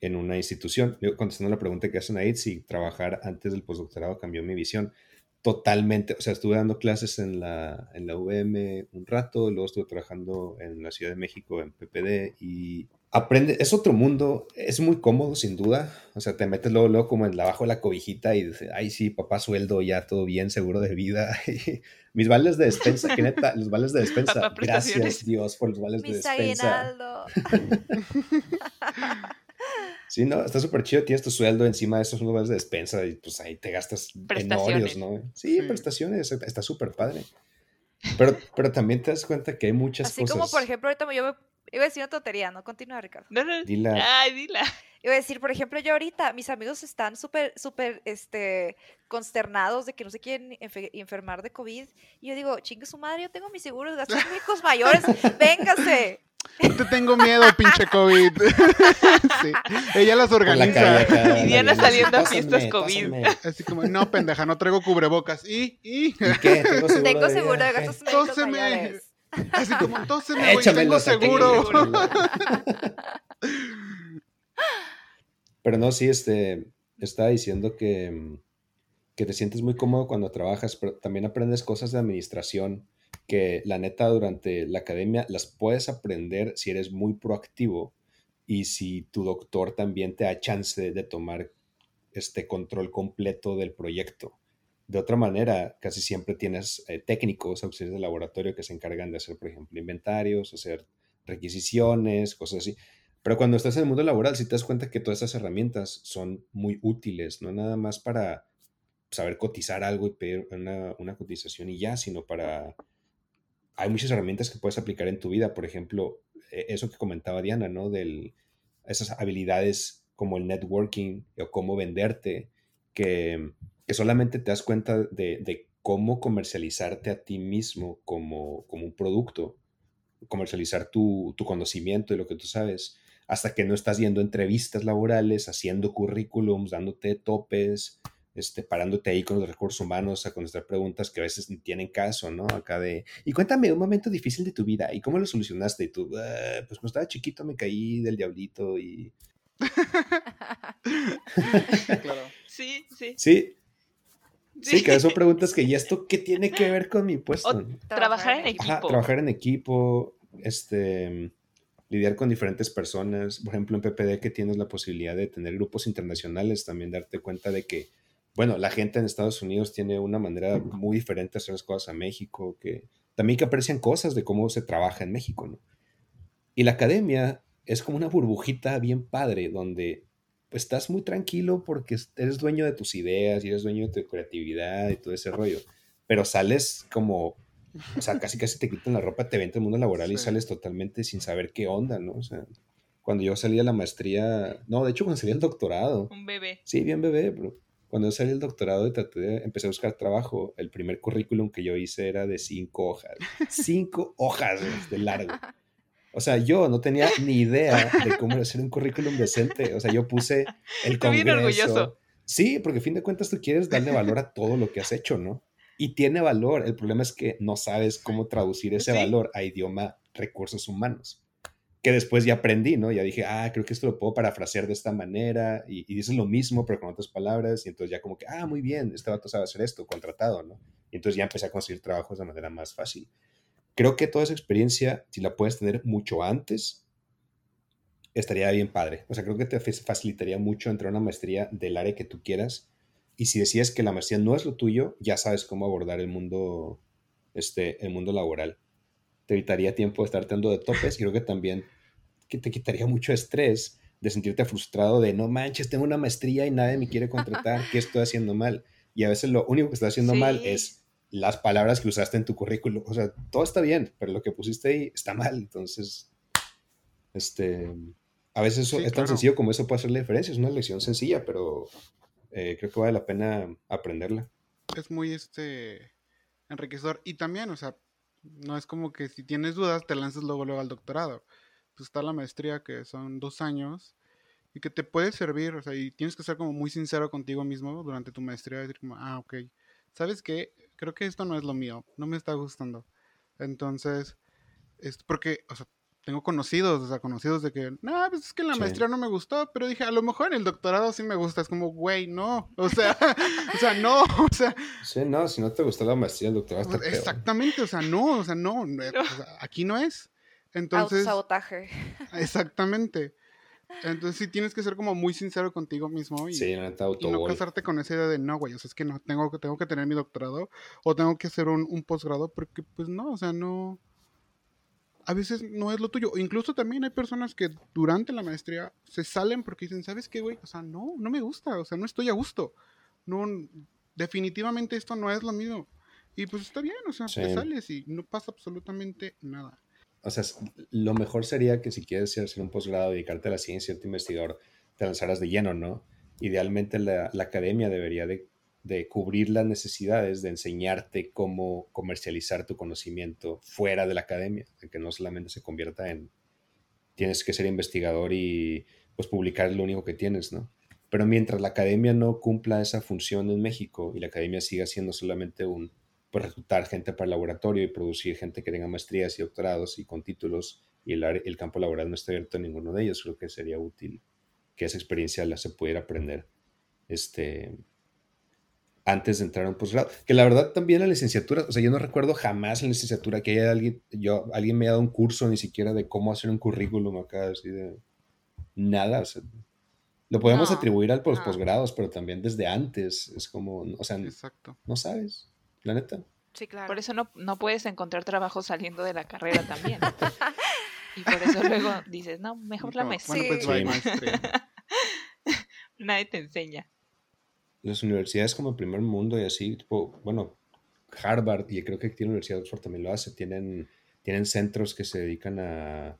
en una institución. Yo, contestando la pregunta que hacen ahí, si trabajar antes del postdoctorado cambió mi visión. Totalmente, o sea, estuve dando clases en la, en la UVM un rato, luego estuve trabajando en la Ciudad de México en PPD y aprende, es otro mundo, es muy cómodo sin duda, o sea, te metes luego, luego como en la, abajo de la cobijita y dices, ay sí, papá sueldo, ya todo bien, seguro de vida. Y mis vales de despensa, que neta, los vales de despensa, gracias Dios por los vales de Mis despensa. Sí, no, está súper chido, tienes tu sueldo encima de esos lugares de despensa y pues ahí te gastas en Prestaciones. Oreos, ¿no? Sí, prestaciones, está súper padre. Pero, pero también te das cuenta que hay muchas Así cosas. como, por ejemplo, ahorita yo me- iba a decir una tontería, ¿no? Continúa, Ricardo. No, no, Dila. Ay, dila. Iba a decir, por ejemplo, yo ahorita, mis amigos están súper, súper, este, consternados de que no se quieren enfe- enfermar de COVID. Y yo digo, chingue su madre, yo tengo mis seguros de gastos médicos mayores, véngase. No te tengo miedo, pinche COVID. sí. Ella las la organiza. calle acá, Y Diana la saliendo a fiestas COVID. Así como, no, pendeja, no traigo cubrebocas. ¿Y? ¿Y? ¿Y qué? Tengo seguro, Tengo de gastos médicos Tóseme. mayores. Así como, tóseme, güey, tengo seguro. Pero no, sí, este, estaba diciendo que, mm, que te sientes muy cómodo cuando trabajas, pero también aprendes cosas de administración que la neta durante la academia las puedes aprender si eres muy proactivo y si tu doctor también te da chance de tomar este control completo del proyecto. De otra manera, casi siempre tienes eh, técnicos, auxiliares de laboratorio que se encargan de hacer, por ejemplo, inventarios, hacer requisiciones, cosas así. Pero cuando estás en el mundo laboral, si te das cuenta que todas esas herramientas son muy útiles, no nada más para saber cotizar algo y pedir una, una cotización y ya, sino para... Hay muchas herramientas que puedes aplicar en tu vida, por ejemplo, e- eso que comentaba Diana, ¿no? Del, esas habilidades como el networking o cómo venderte, que, que solamente te das cuenta de, de cómo comercializarte a ti mismo como, como un producto, comercializar tu, tu conocimiento y lo que tú sabes hasta que no estás yendo entrevistas laborales, haciendo currículums, dándote topes, este, parándote ahí con los recursos humanos a contestar preguntas que a veces ni tienen caso, ¿no? Acá de, y cuéntame un momento difícil de tu vida, ¿y cómo lo solucionaste? Y tú, "Ah, pues cuando estaba chiquito me caí del diablito y... Claro. Sí, sí. Sí, sí, que son preguntas que, ¿y esto qué tiene que ver con mi puesto? O- Trabajar en Ajá, equipo. trabajar en equipo, este, lidiar con diferentes personas. Por ejemplo, en PPD que tienes la posibilidad de tener grupos internacionales, también darte cuenta de que, bueno, la gente en Estados Unidos tiene una manera muy diferente de hacer las cosas a México, que también que aprecian cosas de cómo se trabaja en México, ¿no? Y la academia es como una burbujita bien padre, donde pues, estás muy tranquilo porque eres dueño de tus ideas y eres dueño de tu creatividad y todo ese rollo. Pero sales como o sea, casi casi te quitan la ropa, te vente al mundo laboral y sales totalmente sin saber qué onda, ¿no? O sea, cuando yo salí a la maestría, no, de hecho cuando salí al doctorado, Un bebé. sí, bien bebé, bro. Cuando salí al doctorado y traté de, empecé a buscar trabajo, el primer currículum que yo hice era de cinco hojas. Cinco hojas de largo. O sea, yo no tenía ni idea de cómo hacer un currículum decente. O sea, yo puse el Estoy bien congreso. orgulloso. Sí, porque a fin de cuentas tú quieres darle valor a todo lo que has hecho, ¿no? Y tiene valor. El problema es que no sabes cómo traducir ese Sí. valor a idioma recursos humanos. Que después ya aprendí, ¿no? Ya dije, ah, creo que esto lo puedo parafrasear de esta manera y, y dices lo mismo, pero con otras palabras. Y entonces ya como que, ah, muy bien, este vato sabe hacer esto, contratado, ¿no? Y entonces ya empecé a conseguir trabajos de manera más fácil. Creo que toda esa experiencia, si la puedes tener mucho antes, estaría bien padre. O sea, creo que te fa- facilitaría mucho entrar a una maestría del área que tú quieras. Y si decides que la maestría no es lo tuyo, ya sabes cómo abordar el mundo, este, el mundo laboral. Te evitaría tiempo de estarte dando de topes creo que también que te quitaría mucho estrés de sentirte frustrado de no manches, tengo una maestría y nadie me quiere contratar, ¿qué estoy haciendo mal? Y a veces lo único que estás haciendo mal es las palabras que usaste en tu currículum. O sea, todo está bien, pero lo que pusiste ahí está mal. Entonces, este, a veces eso Sí, es tan claro. sencillo como eso puede hacer la diferencia. Es una lección sencilla, pero eh, creo que vale la pena aprenderla. es muy este enriquecedor. Y también, o sea, no es como que si tienes dudas te lances luego luego al doctorado. Pues está la maestría que son dos años y que te puede servir, o sea, y tienes que ser como muy sincero contigo mismo durante tu maestría, decir como, ah, ok, ¿sabes qué? Creo que esto no es lo mío, no me está gustando. Entonces, es porque, o sea, tengo conocidos, o sea, conocidos de que, no, pues es que en la Sí. maestría no me gustó, pero dije, a lo mejor en el doctorado sí me gusta, es como, güey, no, o sea, o sea, no, o sea, Sí, no, si no te gustó la maestría, el doctorado está pues, peor. exactamente, o sea, no, o sea, no, no, o sea, aquí no es. Entonces, Autosabotaje. exactamente. Entonces sí tienes que ser como muy sincero contigo mismo y, Sí, no casarte con esa idea de no, güey, o sea, es que no, tengo que, tengo que tener mi doctorado o tengo que hacer un, un posgrado porque pues no, o sea, no, a veces no es lo tuyo. Incluso también hay personas que durante la maestría se salen porque dicen, ¿sabes qué, güey? O sea, no, no me gusta, o sea, no estoy a gusto. No, definitivamente esto no es lo mío. Y pues está bien, o sea, te sales y no pasa absolutamente nada. O sea, lo mejor sería que si quieres hacer un posgrado, dedicarte a la ciencia, ser investigador, te lanzaras de lleno, ¿no? Idealmente la, academia debería de, de cubrir las necesidades de enseñarte cómo comercializar tu conocimiento fuera de la academia, de que no solamente se convierta en tienes que ser investigador y pues publicar lo único que tienes, ¿no? Pero mientras la academia no cumpla esa función en México y la academia siga siendo solamente un, pues reclutar gente para el laboratorio y producir gente que tenga maestrías y doctorados y con títulos y el, el campo laboral no está abierto a ninguno de ellos, creo que sería útil que esa experiencia la se pudiera aprender este, antes de entrar a un posgrado. Que la verdad también la licenciatura, o sea, yo no recuerdo jamás en la licenciatura que haya alguien, yo, alguien me haya dado un curso ni siquiera de cómo hacer un currículum acá, así de nada, o sea, lo podemos No, atribuir al los no. posgrados, pero también desde antes, es como, o sea, Exacto. no sabes, la neta. Sí, claro. Por eso no, no puedes encontrar trabajo saliendo de la carrera también. y por eso luego dices, no, mejor la maestría. Bueno, pues Sí. maestría. Nadie te enseña. Las universidades como el primer mundo y así, tipo, bueno, Harvard y creo que aquí la Universidad de Oxford también lo hace, tienen, tienen centros que se dedican a,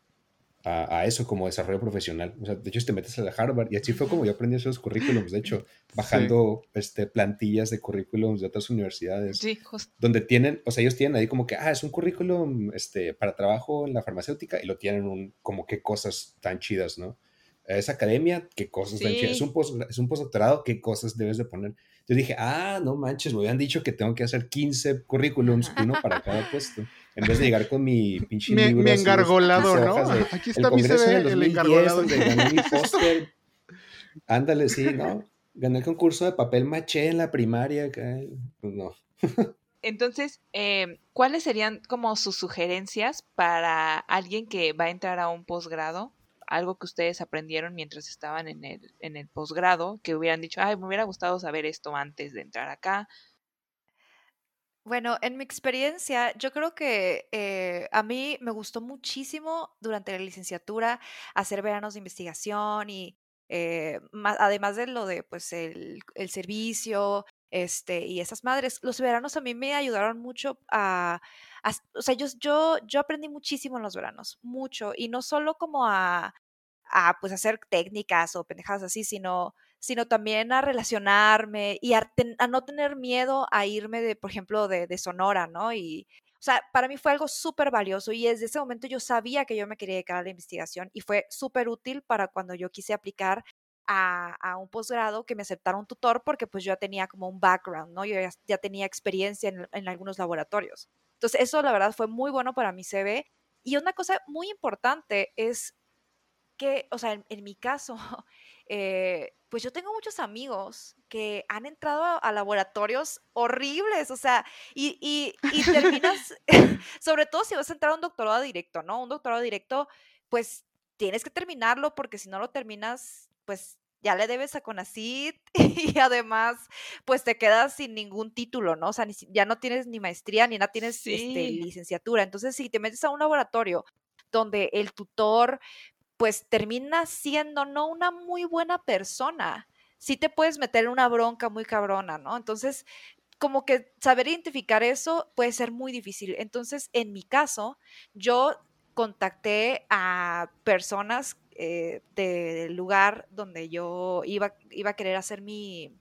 a, eso como desarrollo profesional. O sea, de hecho, te metes a la Harvard y así fue como yo aprendí esos currículums, de hecho, bajando este, plantillas de currículums de otras universidades. Sí, justo. Donde tienen, o sea, ellos tienen ahí como que, ah, es un currículum este, para trabajo en la farmacéutica y lo tienen un, como qué cosas tan chidas, ¿no? Es academia, qué cosas tan chidas. Es un, post, es un postdoctorado, qué cosas debes de poner. Yo dije, ah, no manches, me habían dicho que tengo que hacer 15 currículums, uno para cada puesto. En vez de llegar con mi pinche mi, libro. Mi engargolado, ¿no? Aquí está mi CV, el engargolado. Donde gané mi póster. Ándale, sí, ¿no? Gané el concurso de papel maché en la primaria. Pues no. Entonces, eh, ¿cuáles serían como sus sugerencias para alguien que va a entrar a un posgrado algo que ustedes aprendieron mientras estaban en el, en el posgrado, que hubieran dicho, ay, me hubiera gustado saber esto antes de entrar acá. Bueno, en mi experiencia, yo creo que eh, a mí me gustó muchísimo durante la licenciatura hacer veranos de investigación y eh, además de lo de pues el, el, servicio este, y esas madres, los veranos a mí me ayudaron mucho a, o sea, yo, yo, yo aprendí muchísimo en los veranos, mucho, y no solo como a, a pues hacer técnicas o pendejadas así, sino, sino también a relacionarme y a, no tener miedo a irme de, por ejemplo, de, de Sonora, ¿no? Y, o sea, para mí fue algo súper valioso y desde ese momento yo sabía que yo me quería dedicar a la investigación y fue súper útil para cuando yo quise aplicar a, a, un posgrado que me aceptara un tutor porque pues yo ya tenía como un background, ¿no? Yo ya, tenía experiencia en, en, algunos laboratorios. Entonces eso la verdad fue muy bueno para mi CV. Y una cosa muy importante es que, o sea, en, mi caso, eh, pues yo tengo muchos amigos que han entrado a, laboratorios horribles, o sea, y, y, y terminas, sobre todo si vas a entrar a un doctorado directo, ¿no? Un doctorado directo, pues tienes que terminarlo porque si no lo terminas, pues ya le debes a Conacit y además pues te quedas sin ningún título, ¿no? O sea, ya no tienes ni maestría ni nada, tienes este, licenciatura. Entonces, si te metes a un laboratorio donde el tutor pues termina siendo no una muy buena persona, sí te puedes meter en una bronca muy cabrona, ¿no? Entonces, como que saber identificar eso puede ser muy difícil. Entonces, en mi caso, yo contacté a personas eh, del lugar donde yo iba, iba a querer hacer mi,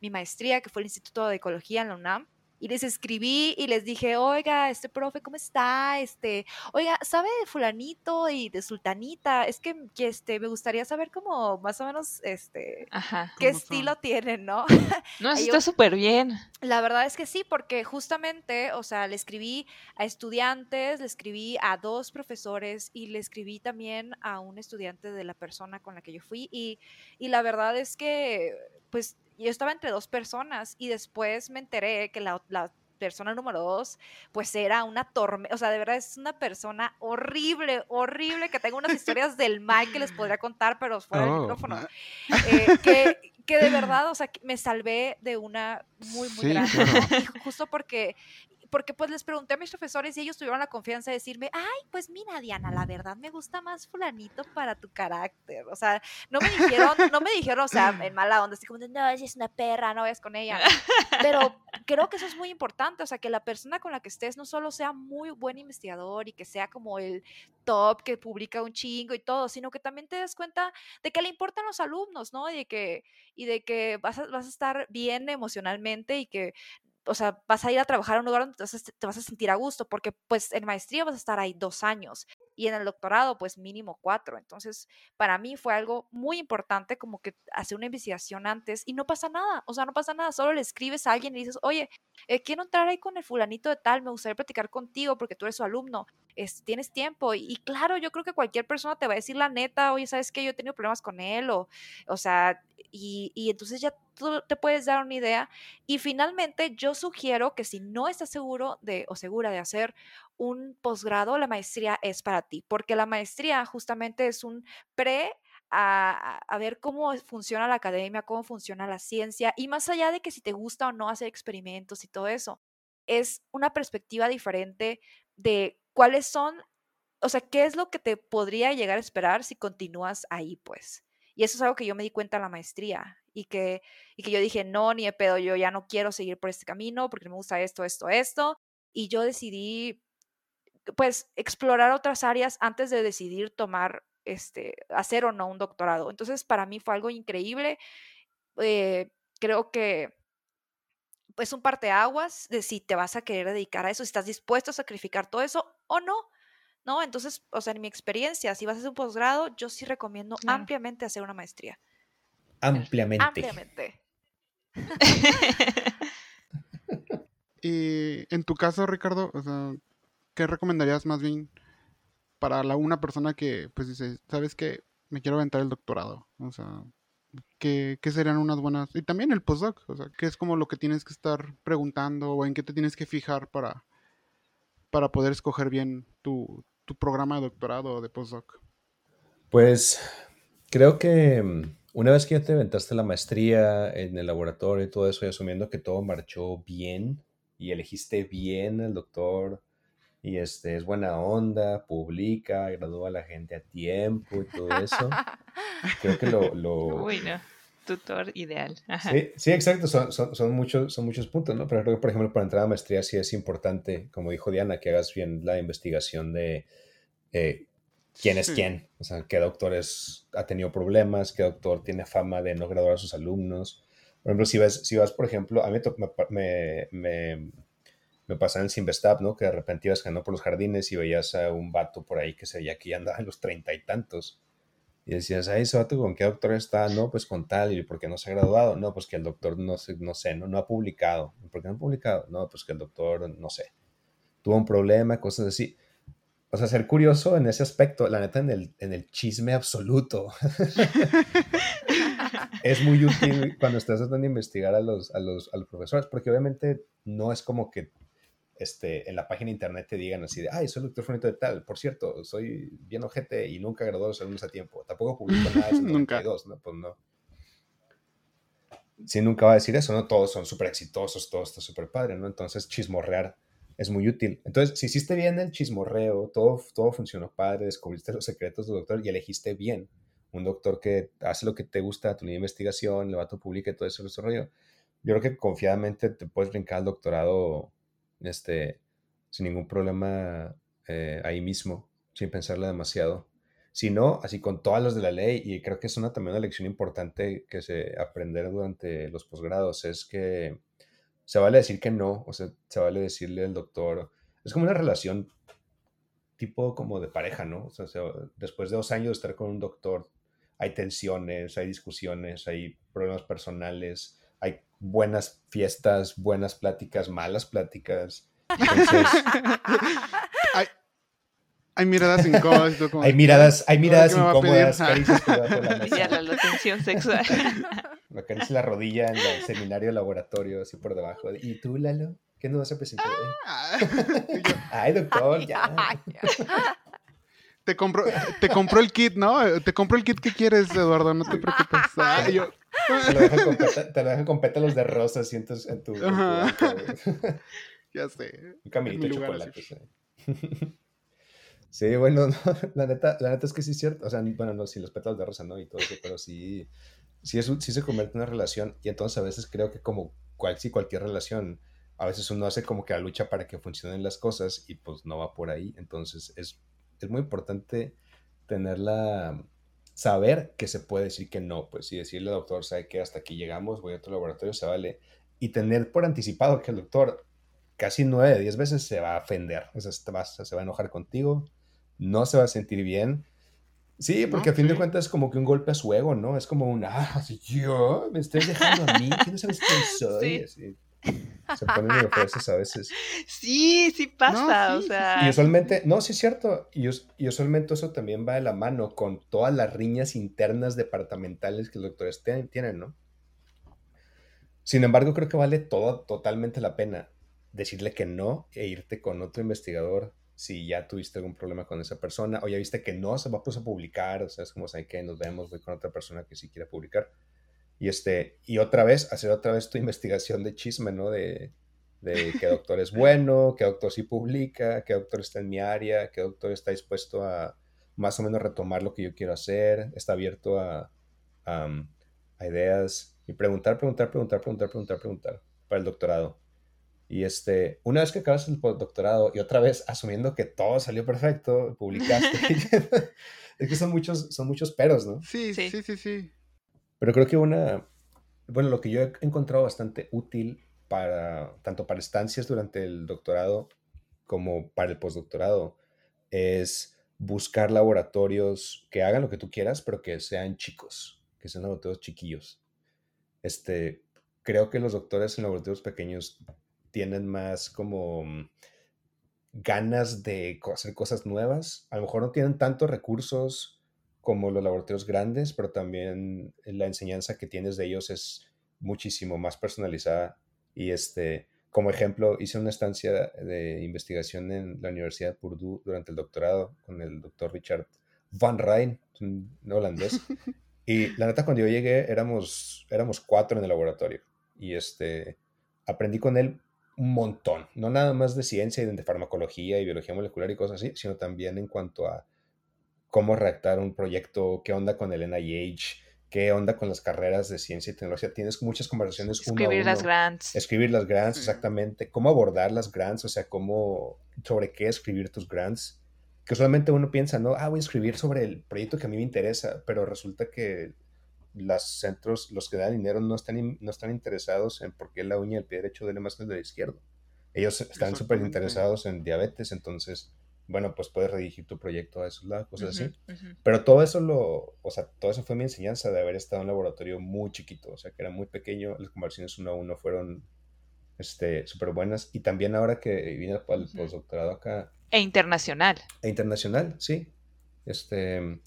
mi maestría, que fue el Instituto de Ecología en la UNAM y les escribí y les dije, oiga, este profe, ¿cómo está? Este, oiga, ¿sabe de fulanito y de sultanita? Es que, este, me gustaría saber cómo más o menos, este, qué estilo tienen, ¿no? No, está súper bien. La verdad es que sí, porque justamente, o sea, le escribí a estudiantes, le escribí a dos profesores y le escribí también a un estudiante de la persona con la que yo fui y, y la verdad es que, pues, yo estaba entre dos personas y después me enteré que la, la persona número dos, pues era una tormenta, o sea, de verdad es una persona horrible, horrible, que tengo unas historias del mal que les podría contar, pero fuera del oh, micrófono. Eh, que, que, de verdad, o sea, me salvé de una muy, muy grande, justo porque porque pues les pregunté a mis profesores y ellos tuvieron la confianza de decirme, ay, pues mira, Diana, la verdad me gusta más fulanito para tu carácter. O sea, no me dijeron, no me dijeron, o sea, en mala onda, así como, no, es una perra, no vayas con ella. Pero creo que eso es muy importante, o sea, que la persona con la que estés no solo sea muy buen investigador y que sea como el top que publica un chingo y todo, sino que también te des cuenta de que le importan los alumnos, ¿no? Y de que, y de que vas a, vas a estar bien emocionalmente y que o sea, vas a ir a trabajar a un lugar donde te vas a sentir a gusto, porque pues en maestría vas a estar ahí dos años y en el doctorado pues mínimo cuatro. Entonces, para mí fue algo muy importante como que hacer una investigación antes y no pasa nada, o sea, no pasa nada, solo le escribes a alguien y dices, oye, eh, quiero entrar ahí con el fulanito de tal, me gustaría platicar contigo porque tú eres su alumno, tienes tiempo. Y, claro, yo creo que cualquier persona te va a decir la neta, oye, ¿sabes qué? Yo he tenido problemas con él, o, o sea, y, y entonces ya tú te puedes dar una idea. Y finalmente, yo sugiero que si no estás seguro de o segura de hacer un posgrado, la maestría es para ti, porque la maestría justamente es un pre a, a, ver cómo funciona la academia, cómo funciona la ciencia, y más allá de que si te gusta o no hacer experimentos y todo eso, es una perspectiva diferente de cuáles son, o sea, qué es lo que te podría llegar a esperar si continúas ahí, pues. Y eso es algo que yo me di cuenta en la maestría y que, y que yo dije, no, ni de pedo, yo ya no quiero seguir por este camino porque me gusta esto, esto, esto. Y yo decidí, pues, explorar otras áreas antes de decidir tomar este, hacer o no un doctorado. Entonces, para mí fue algo increíble. Eh, creo que es un parteaguas de si te vas a querer dedicar a eso, si estás dispuesto a sacrificar todo eso o no. ¿No? Entonces, o sea, en mi experiencia, si vas a hacer un posgrado, yo sí recomiendo ampliamente hacer una maestría. Ampliamente. Ampliamente. y en tu caso, Ricardo, o sea, ¿qué recomendarías más bien para la, una persona que pues dice, ¿sabes qué? Me quiero aventar el doctorado. O sea, ¿qué, serían unas buenas... Y también el postdoc, o sea, ¿qué es como lo que tienes que estar preguntando o en qué te tienes que fijar para, para poder escoger bien tu, tu programa de doctorado o de postdoc? Pues creo que mm, una vez que ya te aventaste la maestría en el laboratorio y todo eso, y asumiendo que todo marchó bien y elegiste bien al doctor y este es buena onda, publica, gradúa a la gente a tiempo y todo eso. Creo que lo... lo... tutor ideal. Sí, sí, exacto, son, son, son, muchos, son muchos puntos, ¿no? Pero creo que, por ejemplo, para entrar a maestría sí es importante, como dijo Diana, que hagas bien la investigación de eh, quién es quién, o sea, qué doctor es, ha tenido problemas, qué doctor tiene fama de no graduar a sus alumnos. Por ejemplo, si vas, si vas por ejemplo, a mí me, me me pasaba en Simvestab, ¿no? Que de repente ibas caminando por los jardines y veías a un vato por ahí que se veía que ya andaba en los treinta y tantos. Y decías, ay, ese vato con qué doctor está, no, pues con tal, y por qué no se ha graduado, no, pues que el doctor no sé, no sé, no, no ha publicado. ¿Por qué no ha publicado? No, pues que el doctor, no sé, tuvo un problema, cosas así. O sea, ser curioso en ese aspecto, la neta, en el, en el chisme absoluto. es muy útil cuando estás tratando de investigar a los, a, los, a los profesores, porque obviamente no es como que este, en la página de internet te digan así de, ay, soy el doctor Fonito de tal, por cierto, soy bien ojete y nunca gradué a los alumnos a tiempo. Tampoco publico nada de eso nunca. ¿no? Pues no. Sí, nunca va a decir eso, ¿no? Todos son súper exitosos, todo está súper padre, ¿no? Entonces, chismorrear es muy útil. Entonces, si hiciste bien el chismorreo, todo, todo funcionó padre, descubriste los secretos del doctor y elegiste bien un doctor que hace lo que te gusta, tu línea investigación, le va publica y todo eso, rollo. Yo creo que confiadamente te puedes brincar al doctorado este, sin ningún problema eh, ahí mismo, sin pensarla demasiado. Si no, así con todas las de la ley, y creo que es una también una lección importante que se aprender durante los posgrados, es que se vale decir que no, o sea, se vale decirle al doctor, es como una relación tipo como de pareja, ¿no? O sea, después de dos años de estar con un doctor, hay tensiones, hay discusiones, hay problemas personales, hay buenas fiestas, buenas pláticas, malas pláticas. hay, miradas incómodas. hay miradas, hay miradas incómodas. Caricias la la tensión sexual. Me acaricia la rodilla en el seminario laboratorio, así por debajo. ¿Y tú, Lalo? ¿Qué nos vas a presentar? Ah. Ay, doctor, ya. Te compro, te compro el kit, ¿no? Te compro el kit que quieres, Eduardo, no te preocupes. Ay, yo, te lo dejan con, pétalos de rosa sientes en tu. ya sé. Un caminito de chocolate. Sí. bueno, la, neta, la neta es que sí es cierto. O sea, bueno, no, sí, los pétalos de rosa, ¿no? Y todo eso, pero sí, sí, es, sí se convierte en una relación. Y entonces a veces creo que como cual, sí, cualquier relación, a veces uno hace como que la lucha para que funcionen las cosas y pues no va por ahí. Entonces es, es muy importante tener la, saber que se puede decir que no, pues, y decirle al doctor, sabe que hasta aquí llegamos, voy a otro laboratorio, se vale, y tener por anticipado que el doctor casi nueve diez veces se va a ofender, o sea, se va a enojar contigo, no se va a sentir bien. Sí, porque a fin de cuentas es como que un golpe a su ego, ¿no? Es como un, ah, yo, me estoy dejando a mí, ¿qué no sabes quién soy? Se ponen nerviosos a veces. Sí, sí pasa, o sea. Y usualmente, no, sí es cierto. Y, usualmente eso también va de la mano con todas las riñas internas departamentales que los doctores tienen, ¿no? Sin embargo, creo que vale todo, totalmente la pena decirle que no e irte con otro investigador si ya tuviste algún problema con esa persona o ya viste que no se va pues, a publicar, o sea, es como, ¿sabes que Nos vemos, voy con otra persona que sí quiere publicar y, este, y otra vez, hacer otra vez tu investigación de chisme, ¿no? De, de qué doctor es bueno, qué doctor sí publica, qué doctor está en mi área, qué doctor está dispuesto a más o menos retomar lo que yo quiero hacer, está abierto a, a, ideas y preguntar, preguntar, preguntar, preguntar, preguntar, preguntar para el doctorado. Y este, una vez que acabas el doctorado y otra vez asumiendo que todo salió perfecto, publicaste, es que son muchos, son muchos peros, ¿no? Sí, sí, sí, sí, Pero creo que una, bueno, lo que yo he encontrado bastante útil para, tanto para estancias durante el doctorado como para el postdoctorado, es buscar laboratorios que hagan lo que tú quieras, pero que sean chicos, que sean laboratorios chiquillos. Este, creo que los doctores en laboratorios pequeños tienen más como mm, ganas de hacer cosas nuevas. A lo mejor no tienen tantos recursos como los laboratorios grandes, pero también la enseñanza que tienes de ellos es muchísimo más personalizada. Y este, como ejemplo, hice una estancia de investigación en la Universidad de Purdue durante el doctorado con el doctor Richard Van Rijn, un holandés. Y la neta, cuando yo llegué, éramos, éramos cuatro en el laboratorio. Y este, aprendí con él un montón, no nada más de ciencia y de farmacología y biología molecular y cosas así, sino también en cuanto a cómo redactar un proyecto, qué onda con el NIH, qué onda con las carreras de ciencia y tecnología. Tienes muchas conversaciones. Escribir las grants. Escribir las grants, exactamente. Cómo abordar las grants, o sea, cómo, sobre qué escribir tus grants. Que usualmente uno piensa, no, ah, voy a escribir sobre el proyecto que a mí me interesa, pero resulta que los centros, los que dan dinero, no están, no están interesados en por qué la uña del pie derecho duele más que el del izquierdo. Ellos están súper interesados en diabetes, entonces, bueno, pues puedes redirigir tu proyecto a esos lados, cosas así. Pero todo eso lo, o sea, todo eso fue mi enseñanza de haber estado en un laboratorio muy chiquito, o sea, que era muy pequeño, las conversaciones uno a uno fueron este, súper buenas. Y también ahora que vine al postdoctorado acá. E internacional. E internacional, sí. Este,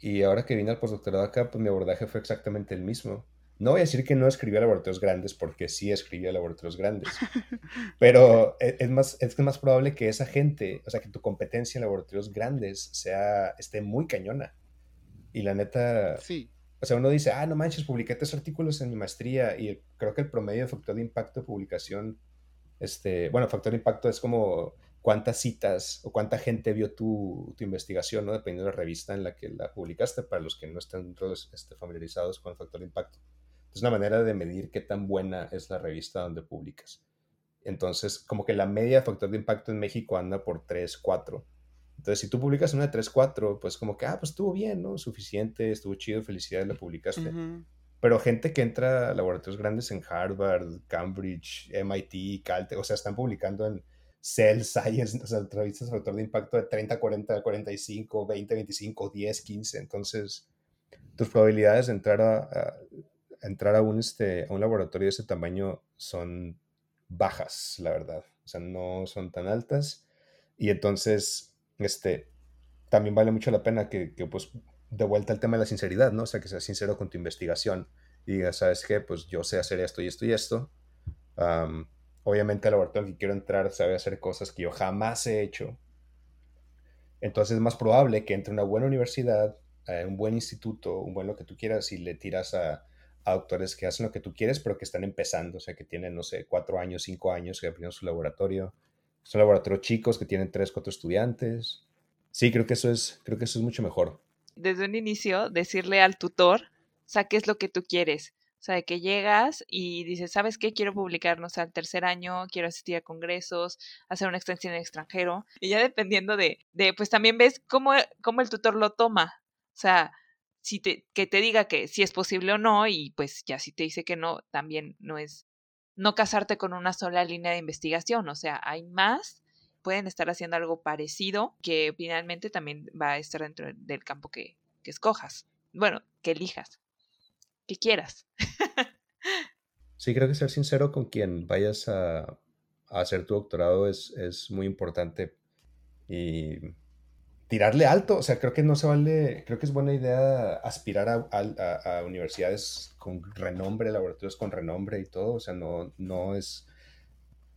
y ahora que vine al postdoctorado acá, pues mi abordaje fue exactamente el mismo. No voy a decir que no escribía laboratorios grandes, porque sí escribía laboratorios grandes. Pero e, es más, es más probable que esa gente, o sea, que tu competencia en laboratorios grandes sea, esté muy cañona. Y la neta. Sí. O sea, uno dice, ah, no manches, publiqué tres artículos en mi maestría y creo que el promedio de factor de impacto de publicación, este, bueno, factor de impacto es como cuántas citas o cuánta gente vio tu, tu, investigación, ¿no? Dependiendo de la revista en la que la publicaste, para los que no estén este, familiarizados con el factor de impacto. Es una manera de medir qué tan buena es la revista donde publicas. Entonces, como que la media de factor de impacto en México anda por 3, 4. Entonces, si tú publicas una de 3, 4, pues como que, ah, pues estuvo bien, ¿no? Suficiente, estuvo chido, felicidades, la publicaste. Pero gente que entra a laboratorios grandes en Harvard, Cambridge, MIT, Caltech, o sea, están publicando en Cell Science, o sea, entrevistas de factor de impacto de 30, 40, 45, 20, 25, 10, 15. Entonces, tus probabilidades de entrar a, entrar a un, este, a un laboratorio de ese tamaño son bajas, la verdad. O sea, no son tan altas. Y entonces, este, también vale mucho la pena que, que pues, de vuelta al tema de la sinceridad, ¿no? O sea, que seas sincero con tu investigación y digas, ¿sabes qué? Pues yo sé hacer esto y esto y esto obviamente el laboratorio que quiero entrar sabe hacer cosas que yo jamás he hecho. Entonces es más probable que entre una buena universidad, un buen instituto, un buen lo que tú quieras y le tiras a, doctores que hacen lo que tú quieres, pero que están empezando, o sea, que tienen, no sé, cuatro años, cinco años que abrieron su laboratorio. Son laboratorios chicos que tienen tres, cuatro estudiantes. Sí, creo que eso es, creo que eso es mucho mejor. Desde un inicio, decirle al tutor, o es lo que tú quieres. O sea, que llegas y dices, ¿sabes qué? Quiero publicarnos al tercer año, quiero asistir a congresos, hacer una extensión en extranjero. Y ya dependiendo de, de pues también ves cómo, cómo el tutor lo toma. O sea, si te, que te diga que si es posible o no, y pues ya si te dice que no, también no es, no casarte con una sola línea de investigación. O sea, hay más, pueden estar haciendo algo parecido que finalmente también va a estar dentro del campo que, que escojas. Bueno, que elijas quieras. sí, creo que ser sincero con quien vayas a, hacer tu doctorado es, es, muy importante. Y tirarle alto, o sea, creo que no se vale, creo que es buena idea aspirar a, universidades con renombre, laboratorios con renombre y todo, o sea, no, no es...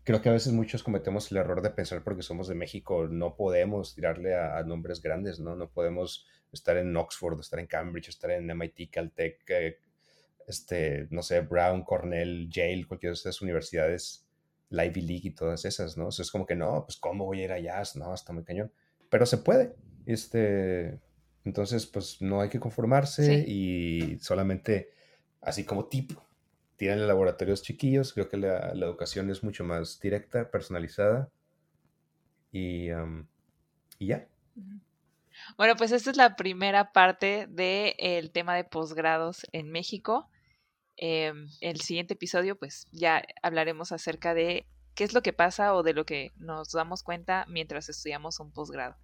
Creo que a veces muchos cometemos el error de pensar porque somos de México, no podemos tirarle a, nombres grandes, ¿no? No podemos estar en Oxford, estar en Cambridge, estar en MIT, Caltech, eh, este, no sé, Brown, Cornell, Yale, cualquiera de esas universidades, la Ivy League y todas esas, ¿no? O sea, es como que no, pues ¿cómo voy a ir allá? No, está muy cañón. Pero se puede. Este, entonces, pues no hay que conformarse y solamente, así como tip, tienen laboratorios chiquillos. Creo que la, educación es mucho más directa, personalizada y, y ya. Bueno, pues esta es la primera parte del tema de posgrados en México. Em, el siguiente episodio, pues ya hablaremos acerca de qué es lo que pasa o de lo que nos damos cuenta mientras estudiamos un posgrado.